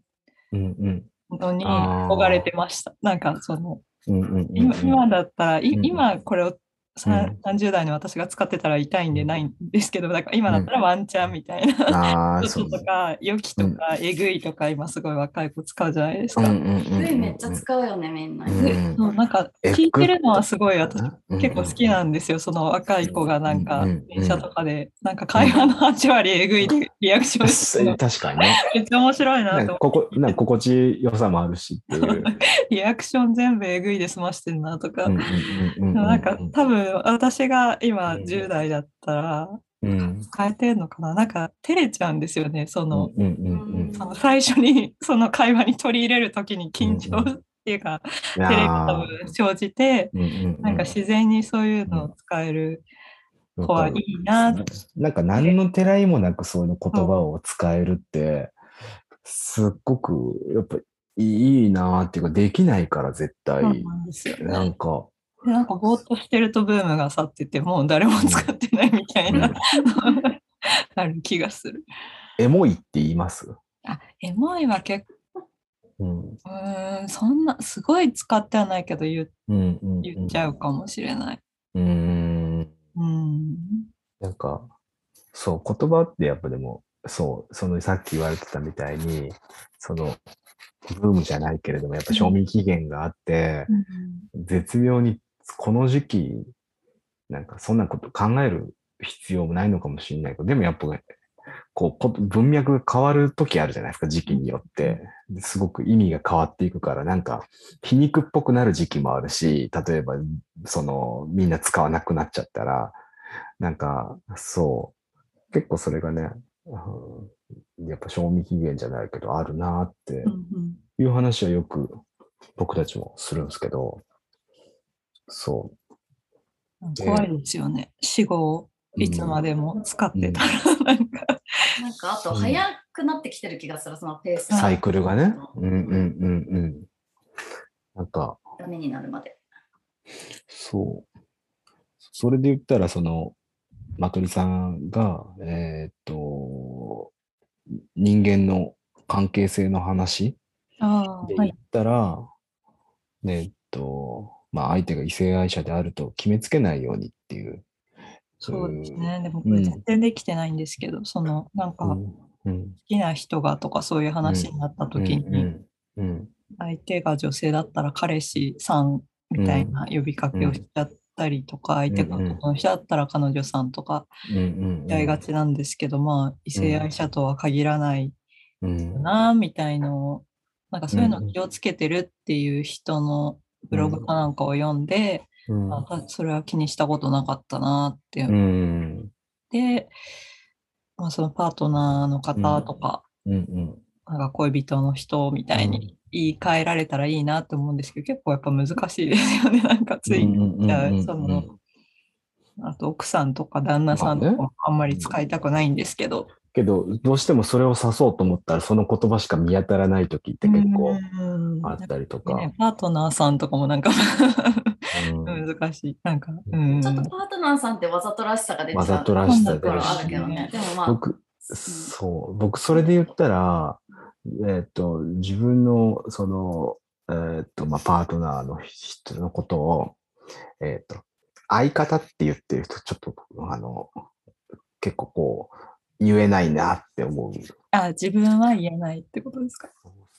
うんうん。のに憧れてました。なんか、その、うんうんうんうん。今今だったら、今これをさうん30代の私が使ってたら痛いんでないんですけど、だから今だったらワンチャンみたいな。ああ、ち (laughs) ょそうっととか、良きとか、えぐいとか、今すごい若い子使うじゃないですか。うんうんうんうんグイめっちゃ使うよね、みんな。うんそうなんかえ聞いてるのはすごい私うん結構好きなんですよ。その若い子がなんか電車とかでなんか会話の8割えぐいでリアクションしてるの (laughs) 確かにね。めっちゃ面白いなとなんか心地よさもあるしっていう。(laughs) リアクション全部えぐいで済ましてんなとか。なんか多分私が今うん10代だったらうん変えてんのかな？なんか照れちゃうんですよね。そのうんうんうんその最初に (laughs) その会話に取り入れるときに緊張っていうか、いや照れがー多分生じて、うんうんうんなんか自然にそういうのを使える子はいいな。なんか何のてらいもなくそういう言葉を使えるって、すっごくやっぱいいなーっていうか、できないから絶対。ん。なんか、でなんかぼーっとしてるとブームが去ってて、もう誰も使ってないみたいな、(laughs) ある気がする。エモいって言います？あ、エモいは結うん構、うーん、そんな、すごい使ってはないけど言うんうん言っちゃうかもしれない。うん。うんうん。なんか、そう、言葉ってやっぱでも、そう、そのさっき言われてたみたいに、その、ブームじゃないけれども、やっぱ賞味期限があって、絶妙にこの時期、なんかそんなこと考える必要もないのかもしれないけど、でもやっぱね、こうこ、文脈が変わる時あるじゃないですか、時期によって。すごく意味が変わっていくから、なんか皮肉っぽくなる時期もあるし、例えば、その、みんな使わなくなっちゃったら、なんか、そう、結構それがね、うんやっぱ賞味期限じゃないけど、あるなっていう話はよく僕たちもするんですけど、そうん怖いですよね。死後をう。いつまでも使ってたら、なんか、なんか、あと、早くなってきてる気がする、そのペースうんサイクルがね。うんうんうんうん。なんか、ダメになるまで。そう。それで言ったら、その、まとりさんが、えーっと、人間の関係性の話ああ、はいで言っ。たら、ねえっと、まあ相手が異性愛者であると決めつけないようにっていう。そうですね。でも、うん全然できてないんですけど、その、なんか、好うん。うん。きな人がとかそういう話になった時に、うん。うん。相手が女性だったら彼氏さんみたいな呼びかけをしちゃったりとか、相手がうんうん男の人だったら彼女さんとかうん。うん。やりがちなんですけど、まあ、異性愛者とは限らないうん。な、みたいのを、なんかそういうの気をつけてるっていう人のブログかなんかを読んで、うん。あたそれは気にしたことなかったなってうん。て、まあ、そのパートナーの方とか、うん。なんか恋人の人みたいに言い換えられたらいいなって思うんですけど、結構やっぱ難しいですよね。(laughs) なんかつい、じゃあその、あと奥さんとか旦那さんとかもあんまり使いたくないんですけど。けど、どうしてもそれを指そうと思ったら、その言葉しか見当たらない時って結構うんあったりとか。ね、パートナーさんとかもなんかうん (laughs) 難しい。なんか、うん。ちょっとパートナーさんってわざとらしさが出ちゃうわざとらしさところ出るしあるけどね。でもまあ、僕、そう、僕それで言ったら、えっ、と、自分の、その、えっ、と、まあ、パートナーの人のことを、えっ、と、相方って言ってる人、ちょっと、あの、結構こう、言えないなって思う。あ、自分は言えないってことですか？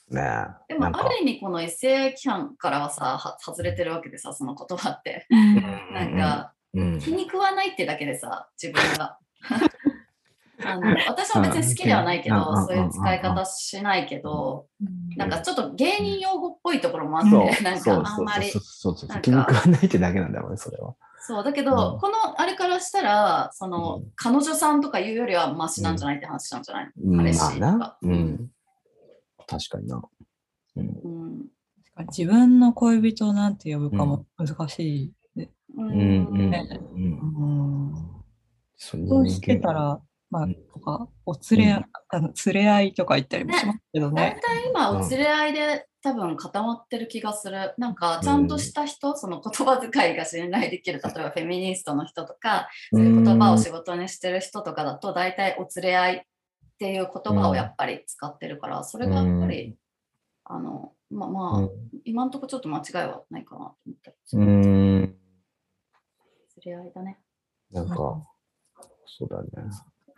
ね。でもある意味この異性規範からはさ、は外れてるわけでさ、その言葉って。なんか、うん、気に食わないってだけでさ、自分が。(laughs) あの私は別に好きではないけど、うん。そういう使い方しないけど、うん。なんかちょっと芸人用語っぽいところもあって、なんかあんまりそうそうそう。そうなんか。気に食わないってだけなんだろうね、それは。そう、だけど、うんこのあれからしたら、その、うん彼女さんとかいうよりはマシなんじゃないって話なんじゃない、うん、彼氏まあとかな。うん。確かにな。うん。自分の恋人をなんて呼ぶかも難しい。ううん。うん。ねうん。うんそうそうしてたら、まあうん、とか、お連れ合い、あの連れ合いとか言ったりもしますけど大ね。体今、お連れ合いで多分固まってる気がする。なんか、ちゃんとした人、その言葉遣いが信頼できる、(laughs) 例えばフェミニストの人とか、そういう言葉を仕事にしてる人とかだと、大体お連れ合いっていう言葉をやっぱり使ってるから、それがやっぱり、あの、まあまあ、今んとこちょっと間違いはないかなと思って。うん。連れ合いだね。なんか、そうだね。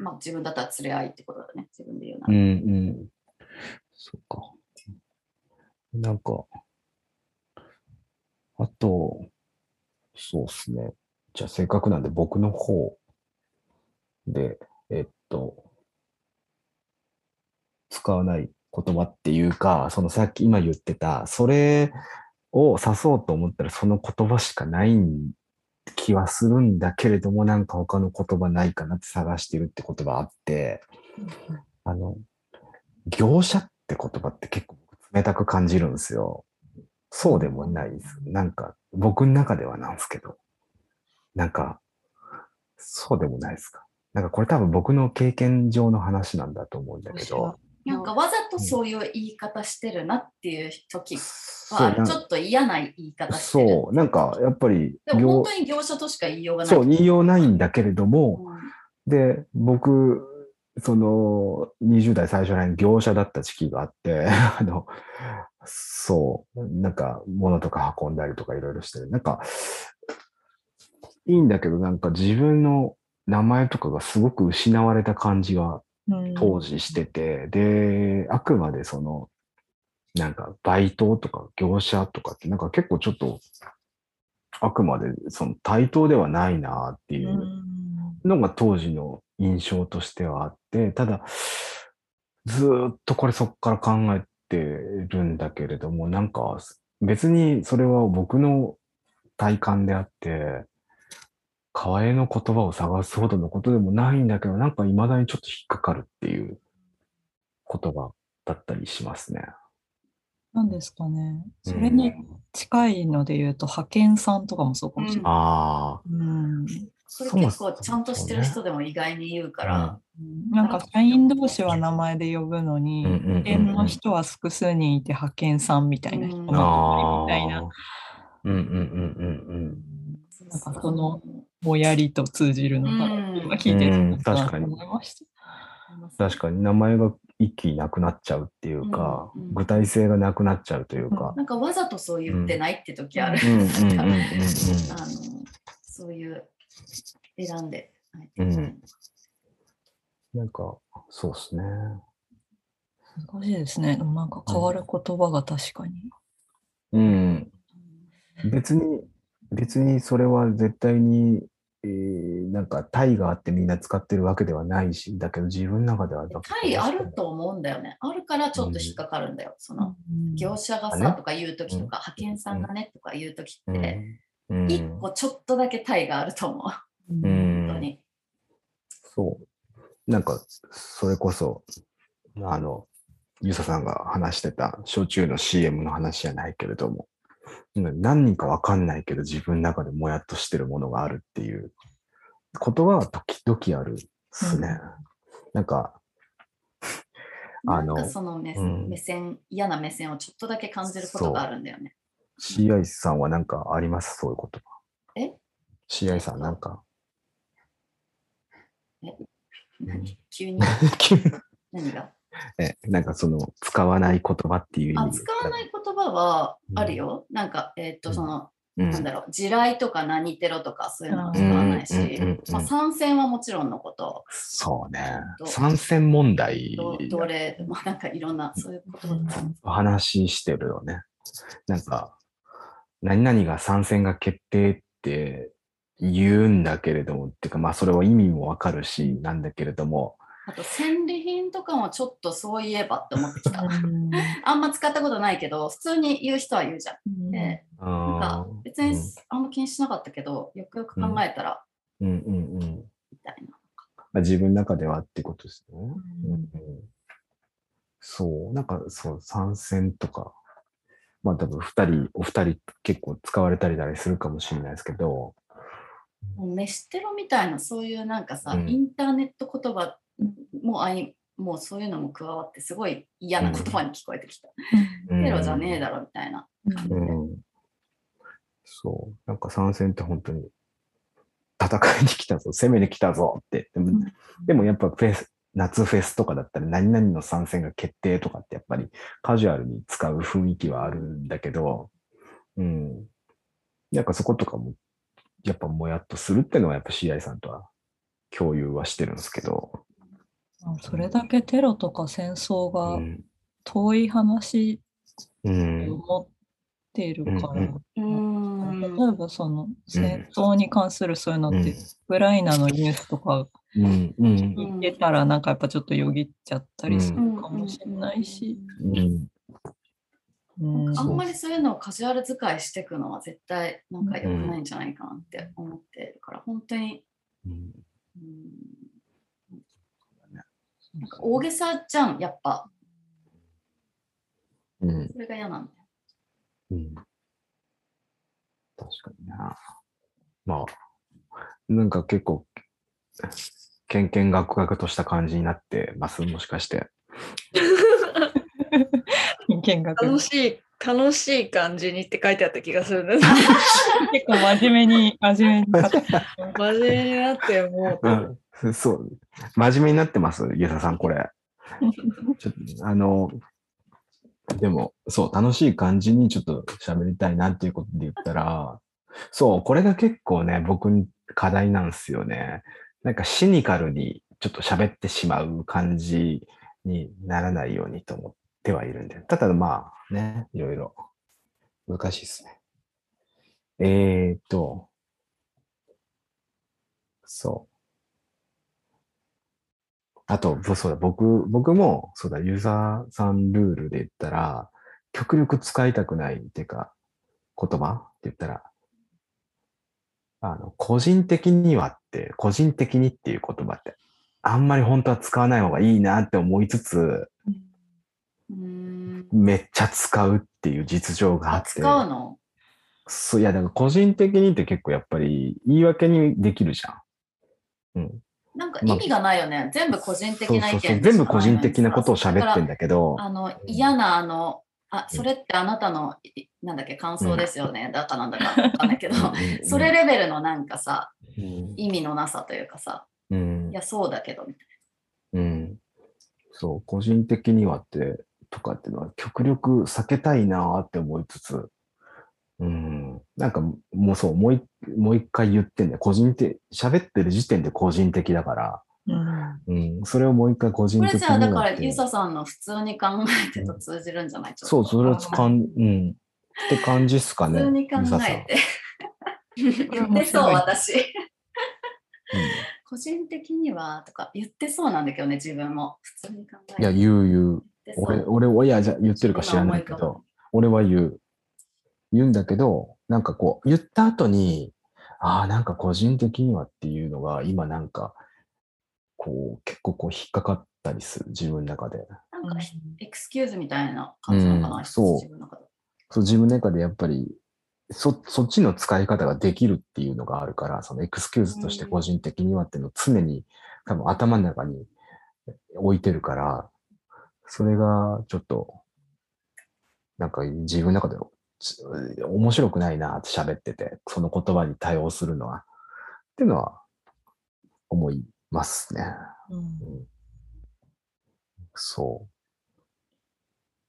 まあ自分だったら連れ合いってことだね。自分で言うなうん。うん。そっか。なんか、あと、そうっすね。じゃあ、せっかくなんで僕の方で、えっと、使わない言葉っていうか、そのさっき今言ってた、それを指そうと思ったらその言葉しかないん気はするんだけれども、なんか他の言葉ないかなって探してるってことがあって、あの、業者って言葉って結構冷たく感じるんですよ。そうでもないです。なんか、僕の中ではなんですけど。なんか、そうでもないですか。なんかこれ多分僕の経験上の話なんだと思うんだけど。なんかわざとそういう言い方してるなっていう時はちょっと嫌な言い方してる。そう、なんかやっぱりでも本当に業者としか言いようがない。そう、言いようないんだけれども、うんで、僕、その、20代最初らへん業者だった時期があって、(laughs) あの、そう、なんか、物とか運んだりとかいろいろしてる。なんか、いいんだけど、なんか自分の名前とかがすごく失われた感じがうん当時してて、で、あくまでその、なんか、バイトとか業者とかって、なんか結構ちょっと、あくまでその対等ではないなっていううん。のが当時の印象としてはあって、ただ、ずーっとこれそこから考えてるんだけれども、なんか別にそれは僕の体感であって、河江の言葉を探すほどのことでもないんだけど、なんか未だにちょっと引っかかるっていう言葉だったりしますね。なんですかね。そうん。れに近いので言うと、派遣さんとかもそうかもしれない。ああ、うん。それ結構ちゃんとしてる人でも意外に言うから、なんか社員同士は名前で呼ぶのに、うんうんうんうん。派遣の人は複数人いて派遣さんみたいな人。うん。もいるみたいな、うんうんうんうん。なんかそのぼやりと通じるのがうん今聞いてうんたなと確かに思いました。確かに名前が一気になくなっちゃうっていうか、うんうん具体性がなくなっちゃうというか。なんかわざとそう言ってないって時ある。そういう選んで。うんうん。なんか、そうですね。難しいですね。なんか変わる言葉が確かに。うん。別に、別にそれは絶対に、えーなんか、タイがあってみんな使ってるわけではないし、だけど自分の中では。タイあると思うんだよね。あるからちょっと引っかかるんだよ。その業者がさとか言うときとか、派遣さんがねとか言うときうって、ん。うん一個ちょっとだけタイがあると思う。うんうん本当に。そう。なんか、それこそ、あの、ゆささんが話してた焼酎の CM の話じゃないけれども、うん何人かわかんないけど自分の中でもやっとしてるものがあるっていう。ことは時々あるっすね。なんか、あのその目,、線、嫌な目線をちょっとだけ感じることがあるんだよね。CI さんはなんかあります？そういうこと。え ?CI さんなんか。何？(laughs) 急に。何が？え、なんかその、使わない言葉っていう意あ味。で。使わない言葉はあるよ。なんか、えっ、と、その、うん。なんだろう、地雷とか何テロとかそういうのはうん使わないし。うんうんうんうん、まあ、参戦はもちろんのこと、そうね。ど。参戦問題。ど奴隷、まあ、なんかいろんな、そういうこと。お話ししてるよね。なんか、何々が参戦が決定って言うんだけれども、っていうか、まあそれは意味もわかるし、なんだけれども、あと、戦利品とかもちょっとそういえばって思ってきた。うん (laughs) あんま使ったことないけど、普通に言う人は言うじゃん。でなんかあ別にあんま気にしなかったけど、よくよく考えたら、ーうんうんうん。みたいな。まあ自分の中ではってことですね。うんうんうんそう、なんかそう、参戦とか、まあ多分二人、お二人結構使われたりだりするかもしれないですけど、もう飯テロみたいな、そういうなんかさ、うんインターネット言葉もあい、もうそういうのも加わって、すごい嫌な言葉に聞こえてきた。テロじゃねえだろみたいな感じで。うん。そう。なんか参戦って本当に戦いに来たぞ、攻めに来たぞって。でも、でもやっぱフェス、夏フェスとかだったら何々の参戦が決定とかってやっぱりカジュアルに使う雰囲気はあるんだけど、うん。なんかそことかもやっぱもやっとするっていうのはやっぱ CI さんとは共有はしてるんですけど。あそれだけテロとか戦争うがん。遠い話とうん。思っているから、例えばその戦争に関するそういうのって、うん。ウクライナのニュースとか。聞いてたらなん。かやっぱちょっとよぎっちゃったりするかもしれないし。あん。まりそういうのをカジュアル使いしていくのは絶対なん。か良くないん。じゃないかなって思ってるから、本当に、うん。うん、なんか大げさじゃん、やっぱ。うん。それが嫌なんだよ。うん。確かにな。まあ、なんか結構、けんけんがくがくとした感じになってます、もしかして。見学楽しい、楽しい感じにって書いてあった気がするんです。(laughs) 結構真面目に、真面目に語って真面目になってもう、うん、(laughs) そう。真面目になってます、ゆうささん、これ。ちょっと、あの、でも、そう、楽しい感じにちょっと喋りたいなっていうことで言ったら、そう、これが結構ね、僕に課題なんですよね。なんかシニカルにちょっと喋ってしまう感じにならないようにと思ってはいるんで。ただまあね、いろいろ難しいですね。えーっと、そう。あと、ぼそうだ、僕、僕も、そうだ、ユーザーさんルールで言ったら、極力使いたくないっていうか、言葉って言ったら、あの、個人的にはって、個人的にっていう言葉って、あんまり本当は使わない方がいいなって思いつつ、うん。めっちゃ使うっていう実情があって。使うの？そう、いや、だから個人的にって結構やっぱり言い訳にできるじゃん。うん。なんか意味がないよね。全部個人的な意見そうそう。全部個人的なことを喋ってんだだけど、あの嫌なあの、あ、それってあなたの、いなんだっけ、感想ですよね。だかなんだかわかんないけど、それレベルのなんかさ、うん、意味のなさというかさ、うんいや、そうだけど、みたいうん。そう、個人的にはって、とかっていうのは極力避けたいなって思いつつ、うん。なんかもうそう、もう一もう一回言ってんだよ。個人的、喋ってる時点で個人的だから、うんうん。それをもう一回個人的にれじゃあ、だから、ゆささんの普通に考えてと通じるんじゃない？そう、とそれをつかん、うん。って感じっすかね。普通に考えて。言ってそう、私。個人的にはとか言ってそうなんだけどね、自分も。普通に考えて。いや、言う言う。俺、俺は、いや、じゃあ言ってるか知らないけど、俺は言う。言うんだけど、なんかこう、言った後に、ああ、なんか個人的にはっていうのが、今なんか、こう、結構こう、引っかかったりする、自分の中で。なんか、エクスキューズみたいな感じなのかな、うんそう自分の中で。そう、自分の中でやっぱり、そ、そっちの使い方ができるっていうのがあるから、そのエクスキューズとして個人的にはっていうのを常に多分頭の中に置いてるから、それがちょっと、なんか自分の中でつ面白くないなって喋ってて、その言葉に対応するのは。っていうのは思いますね。うんうんそ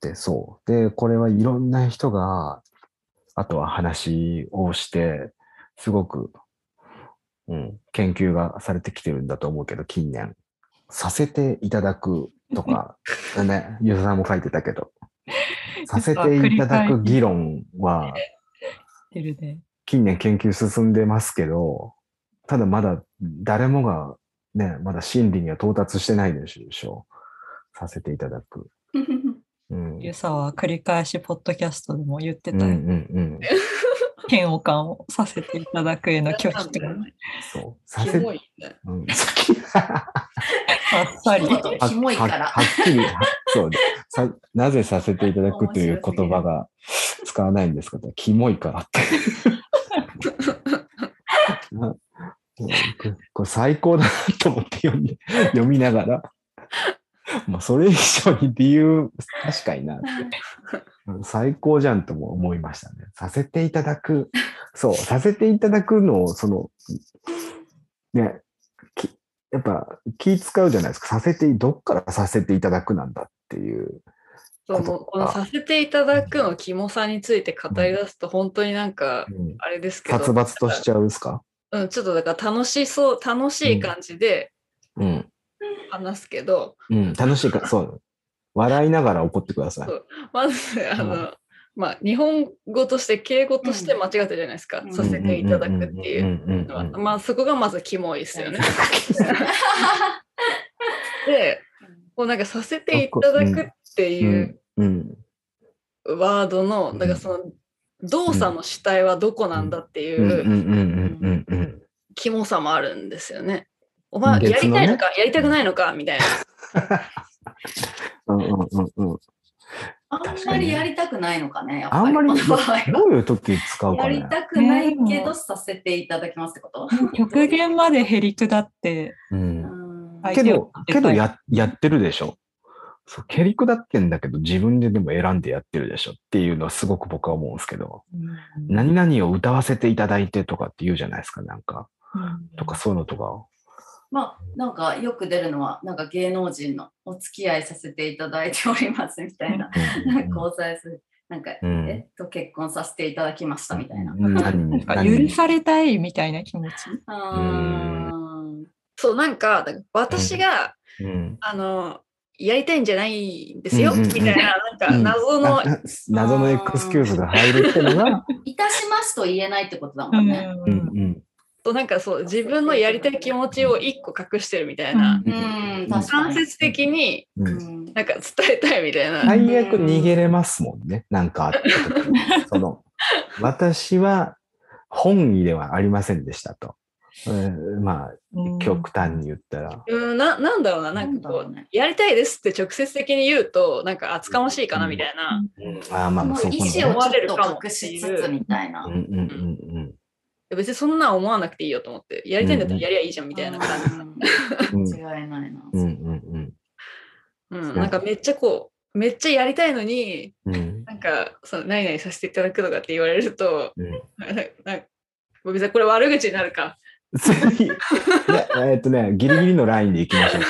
う。で、そう。で、これはいろんな人が、あとは話をして、すごく、うん、研究がされてきてるんだと思うけど、近年。させていただくとか、(laughs) ね、ユーザーさんも書いてたけど、させていただく議論は、(laughs) 出るで。近年研究進んでますけど、ただまだ誰もがね、まだ真理には到達してないでしょう。させていただく。(laughs) うん。ゆさは繰り返しポッドキャストでも言ってたよ、うんうんうん。(laughs) 嫌悪感をさせていただくへの拒否と。そう。させキモいね。うん、(laughs) あっさり。一言キモいからははっきり、はそうさ。なぜさせていただくという言葉が (laughs) 使わないんですかキモいからって。(laughs) これ最高だなと思って読んで、読みながら。(laughs) まあ、それ以上に理由、確かになって。うん最高じゃんとも思いましたね。させていただく。そう、させていただくのを、その、ね、きやっぱ気使うじゃないですか。させて、どっからさせていただくなんだっていうそうこのさせていただくのキモさについて語り出すと本当になんかうんあれですけど、殺伐としちゃうっすか？うん、ちょっとだから楽しそう楽しい感じでうん。話すけど、うん。楽しいから、そう。笑いながら怒ってください。まずあの、うん。まあ日本語として敬語として間違ってるじゃないですか、うん。させていただくっていう。まあそこがまずキモいですよね。で、こうなんかさせていただくっていううん。ワードの、うんだからその動作の主体はどこなんだっていうキモさもあるんですよね。お前やりたいのか、やりたくないのかみたいな。うんうんうんうん。あんまりやりたくないのかね、やっぱあんまり、どういう時使うかね。やりたくないけどさせていただきますってこと？極限までへりくだって、うん。はいけど、けどはいや、やってるでしょ？そう、蹴り下ってんだけど、自分ででも選んでやってるでしょっていうのはすごく僕は思うんですけど、何々を歌わせていただいてとかって言うじゃないですか、なんか。とかそういうのとか。まあ、なんかよく出るのは、なんか芸能人のお付き合いさせていただいておりますみたいな、なんか交際する、なんか、うん。えっと、結婚させていただきましたみたいな。(laughs) 許されたいみたいな気持ち？(laughs) あー。そう、なんか、私が、うん。あの、やりたいんじゃないんですよ、みたいな、なんか謎の、あ謎のエクスキューズが入るっていうのが、(laughs) いたしますと言えないってことだもんね。うんうんそうなんかそう、自分のやりたい気持ちを一個隠してるみたいな、うん。間接的にうんうんなんか伝えたいみたいな。最悪逃げれますもんね。なんかあった時にその、(laughs) 私は本意ではありませんでしたと。えーまあ、極端に言ったら。うん、ななんだろうな、なんかこう、ねやりたいですって直接的に言うと、なんか厚かましいかなみたいな。あーまあまあ、そうかもね思をちょっと隠しつつみたいなう。んうんうん別にそんなん思わなくていいよと思って、やりたいんだったらやりゃいいじゃんみたいな感じ。違いないな。うんうんうん、なんかめっちゃこう、めっちゃやりたいのに、うん。うんなんか、その何々させていただくとかって言われると、うん。なな別にこれ悪口になるか。次、いやえーっとね、ギリギリのラインで行きましょうか。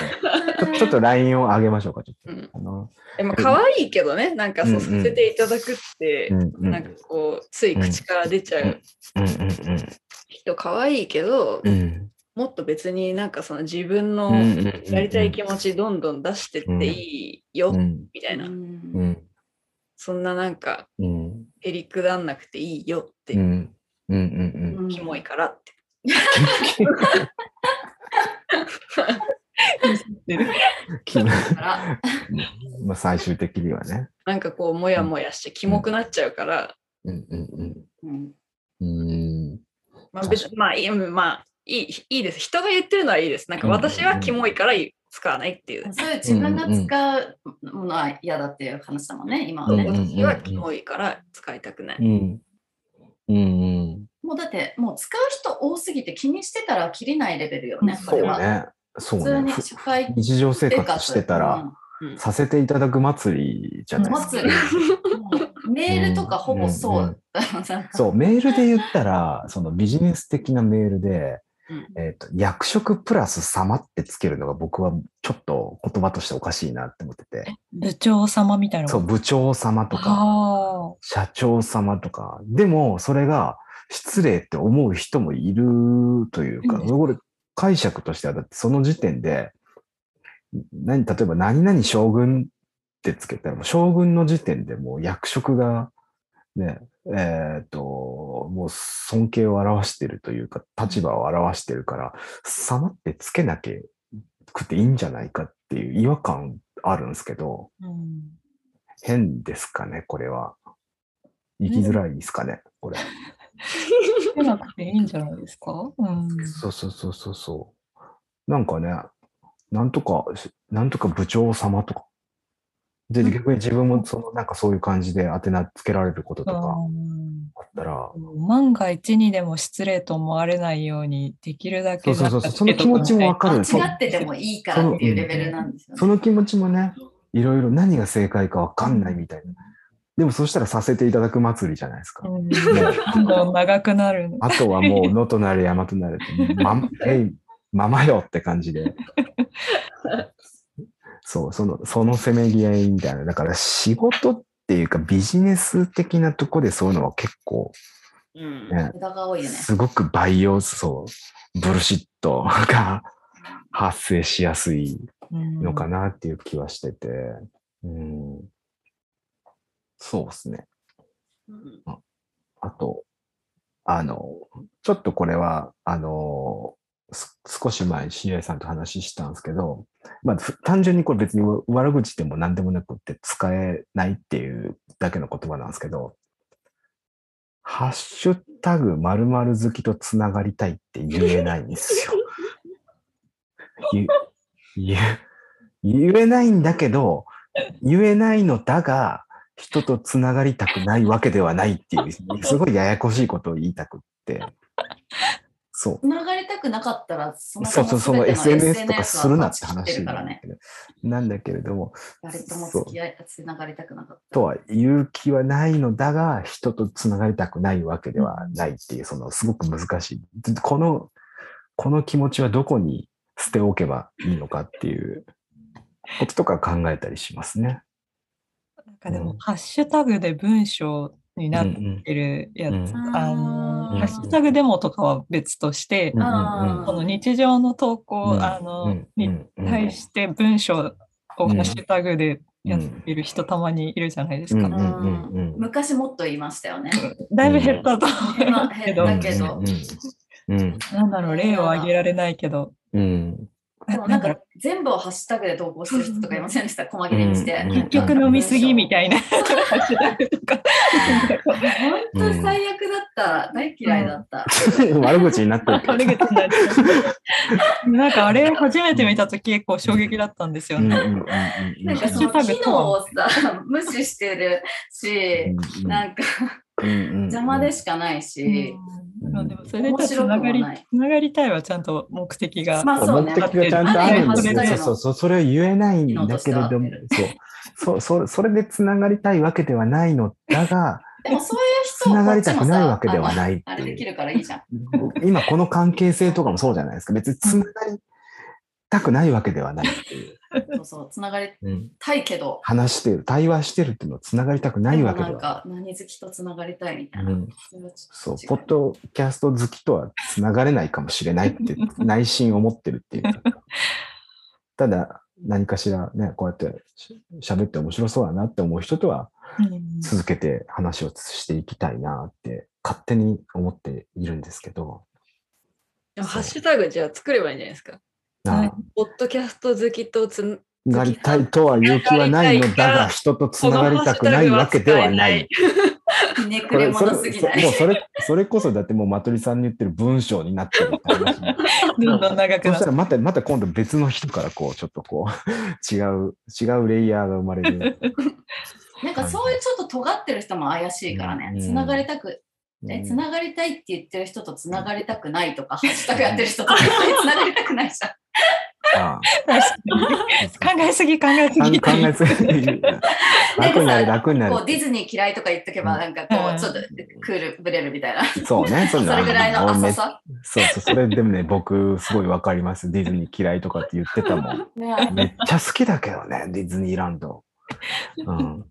ちょちょっとラインを上げましょうか、ちょっと。うん、あの、でも可愛いけどね、なんかそうさせていただくって、うんうん。なんかこう、つい口から出ちゃう人可愛いけど、うん。うん。もっと別になんかその自分のやりたい気持ちどんどん出してっていいよ、うん。みたいな、うん。うん。そんななんかうん。へりくだんなくていいよって、うん。うんうんうん。キモいからって。(laughs) 昨日からまあ最終的にはね。なんかこう、もやもやしてキモくなっちゃうから、うんうんうんうん。うん。まあ別に、まあいい、まあいい、いいです。人が言ってるのはいいです。なんか私はキモいから使わないっていう。そういう自分が使うものは嫌だっていう話だもんね、今はね。うん私はキモいから使いたくない。うん。うんうん。もうだって、もう使う人多すぎて気にしてたら切りないレベルよね、これは。そうね。ね。日常生活してたら、うんさせていただく祭りじゃうんないですか。メールとかほぼそう。(laughs) そう、メールで言ったら、そのビジネス的なメールで、うんえっ、と、役職プラス様ってつけるのが僕はちょっと言葉としておかしいなって思ってて、部長様みたいな。そう、部長様とか、あ社長様とか、でもそれが失礼って思う人もいるというか、うんこれ解釈としてはだってその時点で、何、例えば何々将軍ってつけたら、将軍の時点でもう役職がね、えっ、と、もう尊敬を表しているというか、立場を表しているから、様ってつけなきゃくていいんじゃないかっていう違和感あるんですけど、ーうん変ですかね、これは。生きづらいですかね、これ。(laughs) つけなくていいんじゃないですか？うん。そうそうそうそうそう。なんかね、なんとか、なんとか部長様とか。で、逆に自分もその、なんかそういう感じで宛名つけられることとかうんあったら、万が一にでも失礼と思われないように、できるだけそうそうそうその気持ちもわかる間違っててもいいからっていうレベルなんですよね。その気持ちもね、いろいろ何が正解かわかんないみたいな。でもそしたらさせていただく祭りじゃないですか。うん長くなる。(laughs) あとはもう野となる山となるって、ま、(laughs) えい、ままよって感じで。(laughs) そう、その、そのせめぎ合いみたいな。だから仕事っていうかビジネス的なとこでそういうのは結構、うんね、無駄が多いよね。すごく培養、そう、ブルシットが発生しやすいのかなっていう気はしてて、うん、そうですね。うんあと、あの、ちょっとこれは、あの、す少し前、CI さんと話したんですけど、まあ、ふ単純にこれ別に悪口でも何でもなくって使えないっていうだけの言葉なんですけど、ハッシュタグ〇〇好きとつながりたいって言えないんですよ。(laughs) 言えないんだけど、言えないのだが、人とつながりたくないわけではないっていう、(laughs) すごいややこしいことを言いたくって。そう。つながりたくなかったら、そもそうそう、その SNS とかするなって話。なんだけど、なんだけれども、誰とも付き合い、つながりたくなかった。とは言う気はないのだが、人とつながりたくないわけではないっていう、そのすごく難しい。でこの、この気持ちはどこに捨ておけばいいのかっていうこととか考えたりしますね。なんかでも、うん。ハッシュタグで文章になっうんてるやつ、うん。あのうんハッシュタグデモとかは別として、この日常の投稿、うん。あの、うんにうん。対して文章をうんハッシュタグでやってる人たまにいるじゃないですか。昔もっと言いましたよね。だいぶ減ったと思今うけど、減ったけど。うん。うん。なんだろう、例を挙げられないけど、うんでもなんか全部をハッシュタグで投稿してる人とかいませんでした、細切れにして。うん結局飲みすぎみたいな。ハッシュタグとか。本当に最悪だった。大嫌いだった。悪口になってるけど。悪口になっちゃうなんかあれ初めて見たとき結構衝撃だったんですよね。なんかその機能をさ、無視してるし、なんか邪魔でしかないし、うんまあでもそれでつながりつながりたいはちゃんと目的が。まあそうね目的がちゃんとあるんですよ。そうそうそう、それを言えないんだけれども、そう、そう、そそれでつながりたいわけではないのだが、(laughs) でもそういう人つながりたくないわけではないってあれでき。るからいいじゃん。今この関係性とかもそうじゃないですか。別につながりたくないわけではないっていう。そうそう、つながりうんたいけど、話してる、対話してるっていうのはつながりたくないわけではなんか何好きとつながりたいみたいな。うん。そう。ポッドキャスト好きとはつながれないかもしれないって (laughs) 内心思ってるっていう。か。ただ、何かしらね、こうやってし喋って面白そうだなって思う人とはうん。続けて話をしていきたいなって勝手に思っているんですけど、ハッシュタグじゃあ作ればいいんじゃないですか。はいあポッドキャスト好きとつながりたいとは言う気はないのだが、人とつながりたくないわけではない。ひねくれこれ、それ、者すぎない。そもうそれ、それこそだってもうマトリさんに言ってる文章になってるってどんどん長くなそしたらまた、また今度別の人からこう、ちょっとこう、違う、違うレイヤーが生まれる。(laughs) なんかそういうちょっと尖ってる人も怪しいからねう。んつながりたく、え、つながりたいって言ってる人とつながりたくないとか、ハッシュタグやってる人とつながりたくないじゃん。あ考えすぎ考えすあぎ考えすぎ。楽になる、楽になる。こうディズニー嫌いとか言っとけば、なんかこうちょっとクールぶれるみたいな。そうね、そそれぐらいの浅さ。そうそう、それでもね、僕、すごいわかります。ディズニー嫌いとかって言ってたもん。(laughs) ねめっちゃ好きだけどね、ディズニーランド。うん。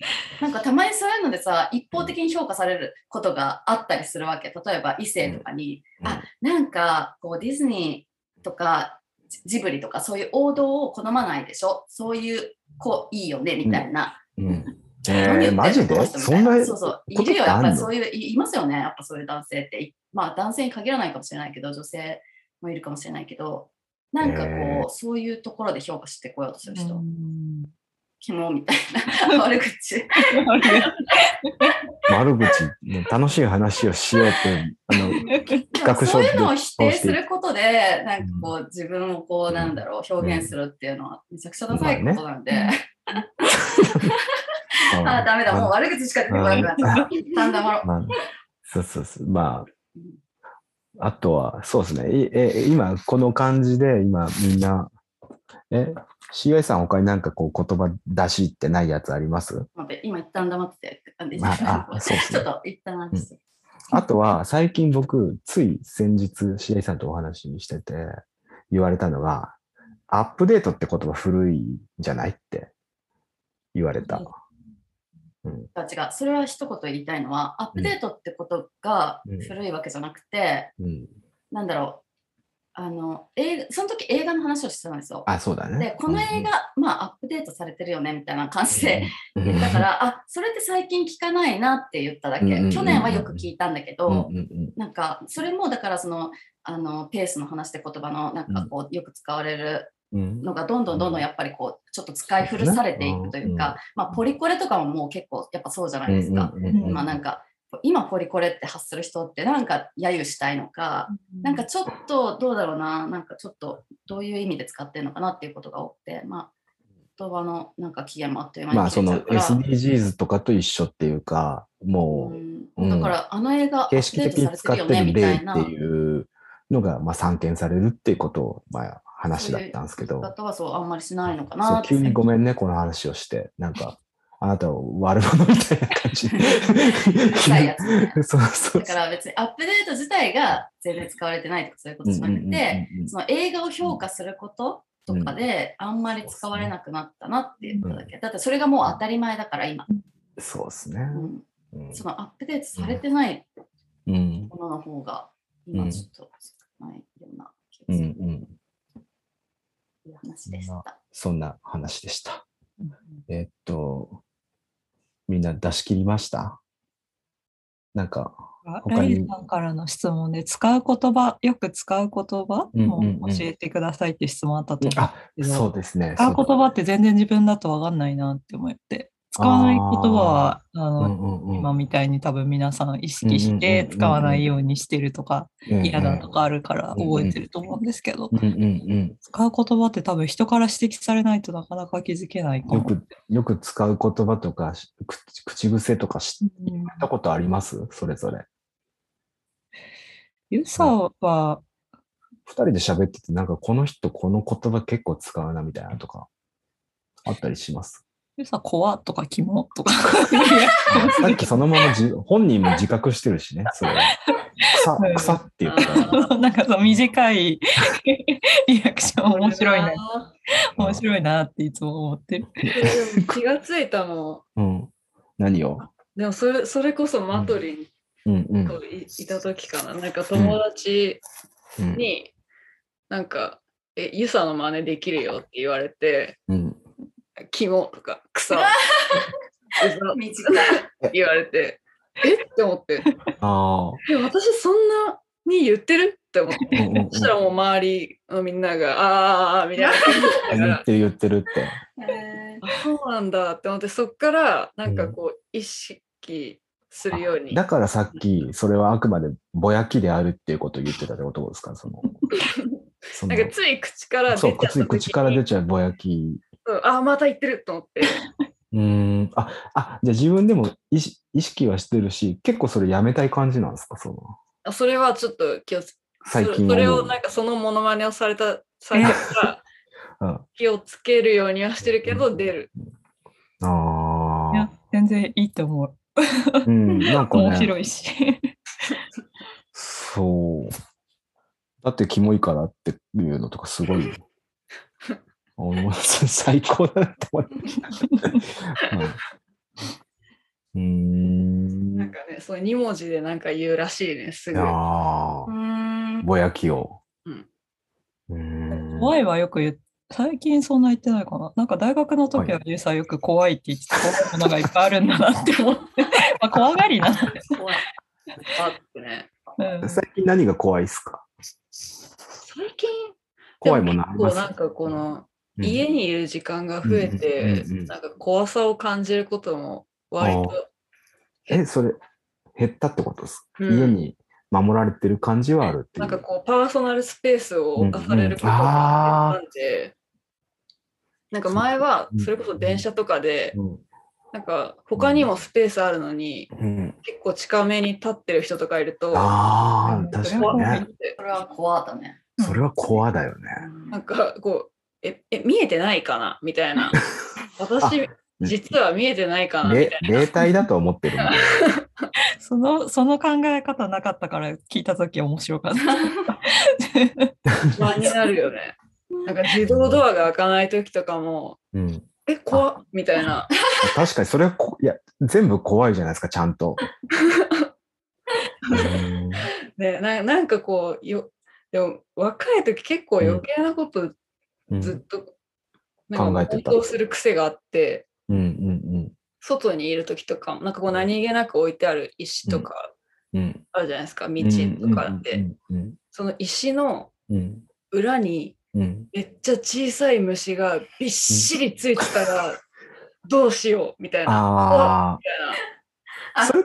(laughs) なんかたまにそういうのでさ、一方的に評価されることがあったりするわけ。例えば異性とかに、うん。あ、なんかこうディズニーとかジジブリとかそういう王道を好まないでしょ？そういう子いいよね？みたいな。うん。(laughs) 何えー、マジで？そんなそうそう。いるよ、やっぱりそういう、いいますよね、やっぱそういう男性って。いまあ男性に限らないかもしれないけど、女性もいるかもしれないけど、なんかこう、へー。そういうところで評価してこようとする人、うんキモみたいな悪口。悪口、(laughs) ね楽しい話をしようって、あの、企画書そうでいうのを否定す通してることで、なんかこう、自分をこう、なんだろう、表現するっていうのはめちゃくちゃダサいことなんで、うん。ああ、ダメだ、もう悪口しか出てこなくなった。だんだんまあ、そうそうそう。まあ、あとは、そうですね。いえ、今、この感じで、今、みんな、え、CY さん他になんかこう言葉出しってないやつあります？待って今一旦黙ってて。あでああ (laughs) そうっすねちょっと一旦話して。あとは、最近僕、つい先日、CY さんとお話ししてて、言われたのが、アップデートって言葉古いんじゃないって言われた。違う違う。それは一言言いたいのは、アップデートってことがうん古いわけじゃなくて、うん。なんだろう。あの映画その時映画の話をしてたんですよ。あ、そうだね。で、この映画、まあ、アップデートされてるよねみたいな感じで、うん、だから、あそれって最近聞かないなって言っただけ。うんうんうんうん去年はよく聞いたんだけど、うんうんうんなんか、それもだから、その、あのペースの話って言葉のなんかこうよく使われるうんのがどんどんどんどんやっぱりこうちょっと使い古されていくというか、まあ、ポリコレとかももう結構やっぱそうじゃないですか。うんうんうんうんまあなんか今ポリコレって発する人ってなんか揶揄したいのか、なんかちょっとどうだろうな、なんかちょっとどういう意味で使ってるのかなっていうことが多くて、まあ言葉のなんか期限もあっという間にまあその。SDGs とかと一緒っていうか、もうん。うん。だからあの映画形式的に使っててる例っていうのがまあ散見されるっていうことをまあ話だったんですけど、方はそうあんまりしないのかそうな。急にごめんね、この話をして、なんか、あなたを悪者みたいな感じ。ね。そうそう。だから別にアップデート自体が全然使われてないとかそういうことじゃなくて、その映画を評価することとかであんまり使われなくなったなっていうことだけ。だってそれがもう当たり前だから今、そうですね。うん。うん。そのアップデートされてないうん。ものの方が今ちょっと少ないような気うんがする。うん。という話でした。そんな話でした。えっと、みんな出し切りました？なんか、他に？ライさんからの質問で、使う言葉、よく使う言葉？うんうんもうん教えてくださいって質問あったと思うあ、けど。そうですね。使う言葉って全然自分だと分かんないなって思って。使わない言葉は、あうの、んうんうん今みたいに多分皆さん意識して使わないようにしてるとか、うん嫌だとかあるから覚えてると思うんですけど、うんうんうん。使う言葉って多分人から指摘されないとなかなか気づけないかも。よく、よく使う言葉とか、し口口癖とか知っうんたことあります？それぞれ。ゆさは、二人で喋ってて、なんかこの人この言葉結構使うなみたいなとか、あったりします？ゆさ、怖とかキモとか。(laughs) さっきそのままじ本人も自覚してるしね、それは。(laughs) 草うん、草って言ったから。(laughs) なんかそう短いリアクション面白いな、な。面白いなっていつも思ってる。気がついたの。うん。何を？でもそれそれこそマトリうんうんンとい,、いた時かな。なんか友達うん。に、なんか、え、ユサの真似できるよって言われて、うん。キモとか、クソ、(laughs) うざ短いって言われて、え？って思って、あえ、私そんなに言ってるって思って。あ。うんうんうんそしたらもう周りのみんなが、あーあーみたいな感じだから、言ってる言ってるって。えあそうなんだって思って、そっからなんかこう、意識するように。だからさっき、それはあくまでぼやきであるっていうことを言ってたってことですか？その。そのなんかつい口から出ちそう、ゃった時に口口から出ちゃうぼやき。あーまた言ってると思って。(laughs) うーん。あ、あ、じゃあ自分でも意識意識はしてるし、結構それやめたい感じなんですか？その。あそれはちょっと気をつ最近そそれをなんかそのモノマネをされた、されら (laughs) うん。気をつけるようにはしてるけど出る。あいやあ。、全然いいと思う。うん。なんかね。面白いし。そう。だってキモいからっていうのとかすごい。最高だなって思って。うんうーん。なんかね、そう2文字でなんか言うらしいね、すぐ。あうーんあ、ぼやきを。うんうーん。怖いはよく言っ最近そんな言ってないかな。なんか大学の時ははゆうさんよく怖いって言ってた怖いものがいっぱいあるんだなって思って。(laughs) まあ怖がりなので。怖い。あってね。うん最近何が怖いっすか？最近、怖いものあります？なんかこの、うん家にいる時間が増えて、うんうんうんうん。なんか怖さを感じることも割と、え、それ、減ったってことです、うん。家に守られてる感じはあるっていう。なんかこうパーソナルスペースを侵されることうんうん。が減ったんで、なんか前はうん。それこそ電車とかで、うん。なんか他にもスペースあるのに、うん、結構近めに立ってる人とかいると、ああ、うん確それはかにね。それは怖だね。それは怖だよね。なんかこう、え、え見えてないかな？みたいな。(laughs) 私、実は見えてないかな？みれたいな。霊体だと思ってる。(laughs) その、その考え方なかったから聞いたとき面白かった。(laughs) 不安になるよね。なんか自動ドアが開かない時とかも、うん。え、怖っみたいな。確かにそれはこ、いや、全部怖いじゃないですか、ちゃんと。うんね、ななんかこうよ、でも若い時結構余計なことうんずっと、なんか考えてた妄想する癖があって、うんうん外にいる時とかも、なんかこう何気なく置いてある石とかうん。うん。あるじゃないですか、道とかで、うんその石のうん裏にうん。めっちゃ小さい虫がびっしりついてたら (laughs) どうしようみたいな。あ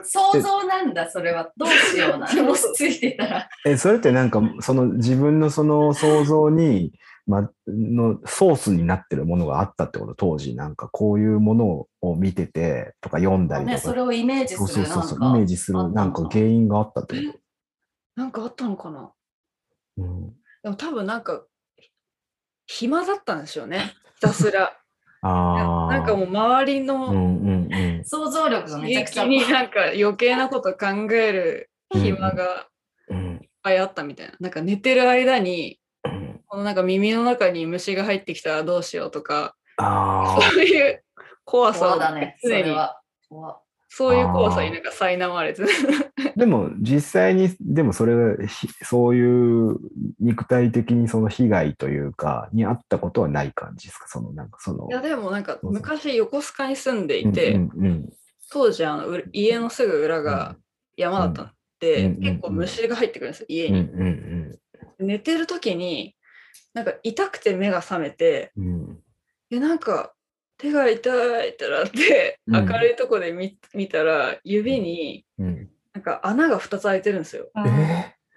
想像なんだ、それは。どうしような。もしついてたら。え、それってなんか、その自分のその想像に、ま、のソースになってるものがあったってこと当時なんかこういうものを見ててとか読んだりとね、か、それをイメージする。そうそうそうイなんかメージするなんか原因があったってこなんかあったのかなと、うん、でも多分なんか暇だったんでしょうね。(laughs) ひたすら。ああなんかもう周りうんのうんうん想像力がめちゃくちゃ。になんか余計なこと考える暇がうんいっぱいあったみたいな。なんか寝てる間に、うんこのなんか耳の中に虫が入ってきたらどうしようとか、あそういう怖さを怖だね、そ常に、れは。怖。そういう怖さになんか苛まれて。あ (laughs) でも実際にでもそれがひそういう肉体的にその被害というかにあったことはない感じですか？そのなんかその。いやでもなんか昔横須賀に住んでいて、うんうん当時あのう家のすぐ裏が山だったんで、うん。結構虫が入ってくるんですよ、家うんうに。ん。寝てる時に、なんか痛くて目が覚めて、うん。なんか手が痛いってなって、うん。明るいとこで見見たら、指にうん。なんか穴が2つ開いてるんですよ。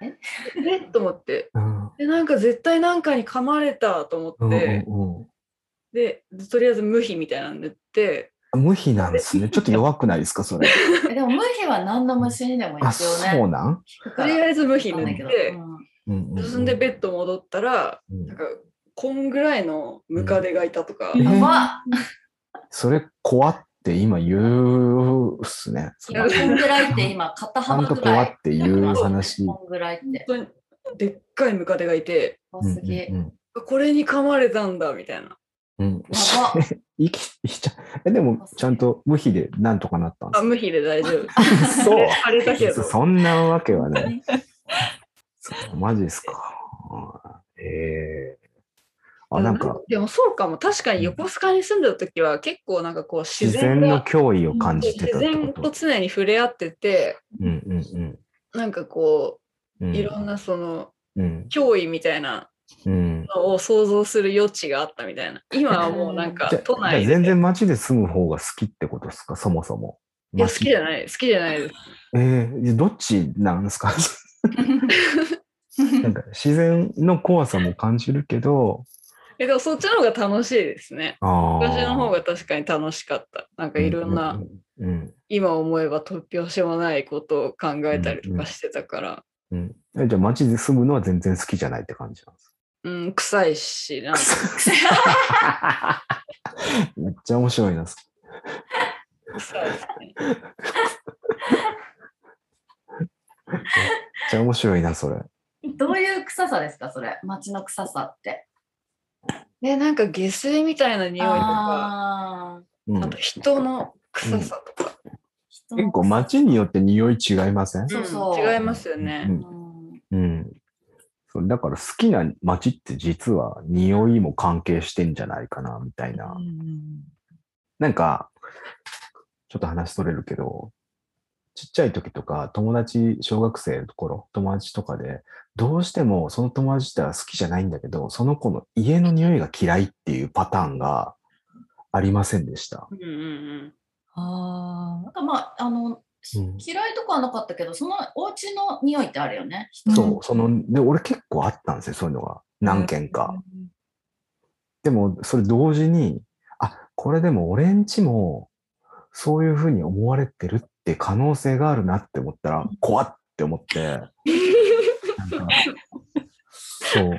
ええ？っと思って。ーうん。で、なんか絶対なんかに噛まれたと思うんって、うんうんで、とりあえず無比みたいなの塗って、無比なんですね。ちょっと弱くないですか、それ。えでも、無比は何の虫にでもあ、一応ね。そうなん？とりあえず無比塗って、うんうんうん進んでベッド戻ったら、うんなんか、こんぐらいのムカデがいたとか、うんやばそれ、怖って今言うっすね。その今、こんぐらいって今、肩ちゃんと幅ぐらい。怖っていう話。こんぐらいって。本当にでっかいムカデがいて、怖すぎ。うんうんこれに噛まれたんだみたいな。うんやば (laughs) 生きしちゃえでも、ちゃんと無比でなんとかなったんであ、無比で大丈夫。す (laughs) そう腫れたけど。そんなわけはない。(laughs) そうマジですか。あええあ、なんか、でもそうかも。確かに横須賀に住んでた時は結構なんかこう自自然が然の脅威を感じてた自然こと。常に触れ合ってて、うんうんなんかこうん。う、いろんなそのうん。脅威みたいなうん。のを想像する余地があったみたいな。今はもうなんか都内で。全然街で住む方が好きってことですか、そもそも。いや、好きじゃい。ない。好きじゃないです。ええどっちなんですか？(laughs) なんか自然の怖さも感じるけど、え、でもそっちの方が楽しいですね。私の方が確かに楽しかった。なんかいろんな、うんうん今思えば突拍子もないことを考えたりとかしてたから、うんうん。えじゃあ街で住むのは全然好きじゃないって感じなんですうん、臭いし、なか (laughs) めっちゃ面白いな。臭いですね。めっちゃ面白いな、それ。どういう臭さですか、それ？街の臭さって。で、なんか下水みたいな匂いとか、あうんあと人の臭さとか、ー結構街によって匂い違いません？そうそううん違いますよね。ううんんうん。そうだから好きな街って実は匂いも関係してんじゃないかな、みたいな。なんか、ちょっと話それるけど、ちっちゃい時とか、友達、小学生の頃、友達とかで、どうしてもその友達っては好きじゃないんだけど、その子の家の匂いが嫌いっていうパターンがありませんでした。うんうんあなんかまあ、あの、うん嫌いとかはなかったけど、そのお家の匂いってあるよね。そう、その、で、俺結構あったんですよ、そういうのが。何件か。でも、それ同時に、あ、これでも俺んちも、そういうふうに思われてるって可能性があるなって思ったら、怖って思って、そう。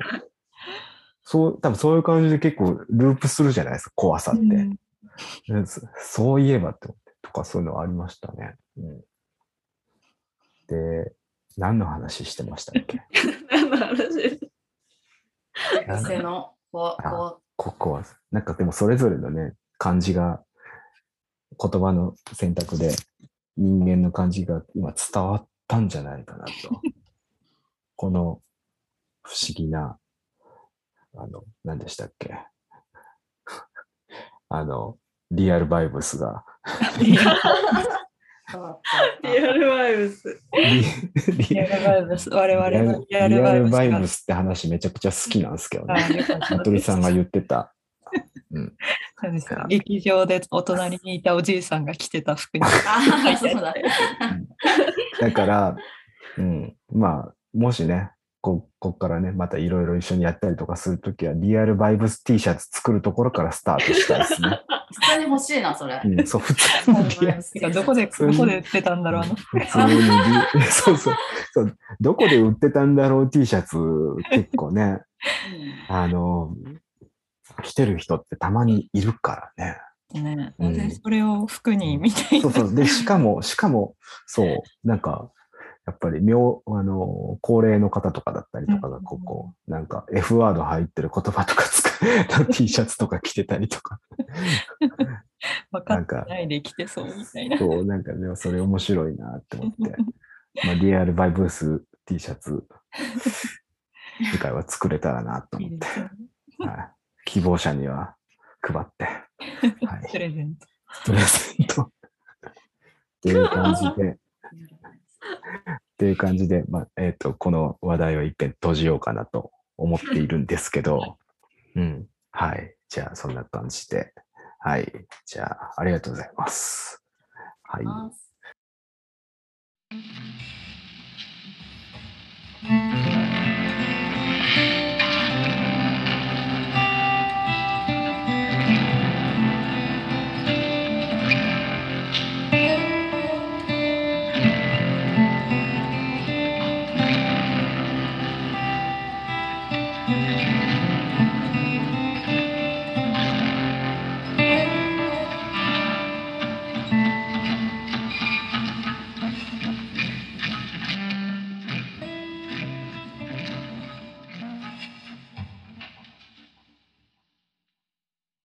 そう、多分そういう感じで結構ループするじゃないですか、怖さって。うんうんそそういえばって思って、とかそういうのありましたね。うん、で、何の話してましたっけ？(laughs) 何の話？です癖の。こわ、こは、なんかでもそれぞれのね、漢字が、言葉の選択で人間の感じが今伝わったんじゃないかなと。(laughs) この不思議な、あの、何でしたっけ？(laughs) あの、リアルバイブスが、リアルバイブス。リリリアルバイブス、我々のリアルリアルバイブスが。バイブスって話めちゃくちゃ好きなんですけどね。あよかった服部さんが言ってた。うん。そうですよ劇場でお隣にいたおじいさんが着てた服に。(laughs) ああ、そうだ。だから、うん、まあ、もしね、ここっからね、またいろいろ一緒にやったりとかするときは、リアルバイブス T シャツ作るところからスタートしたいですね。(laughs) 普通に欲しいな、それ。うん、そう、普通にリアルどこで、どこで売ってたんだろうあの。普通にリ、(laughs) そうそうそう、どこで売ってたんだろう T シャツ、結構ね、あの、着てる人ってたまにいるからね。ね、うん。それを服にみたいな。そうそう。で、しかも、しかも、そう、なんか、やっぱり、妙、あの、高齢の方とかだったりとかが、ここ、なんか、F ワード入ってる言葉とか使う (laughs) T シャツとか着てたりとか、分かってないで着てそうみたいな。そう、なんかね、それ面白いなって思って、(laughs) まあ、リアルバイブース T シャツ、(laughs) 次回は作れたらなと思って、いいはい、希望者には配って、はい、プレゼント。プレゼント。っていう感じで、(laughs) っていう感じで、まあ、えっ、と、この話題を一遍閉じようかなと思っているんですけど、うん。はい。じゃあ、そんな感じで。はい。じゃあ、ありがとうございます。はい。ます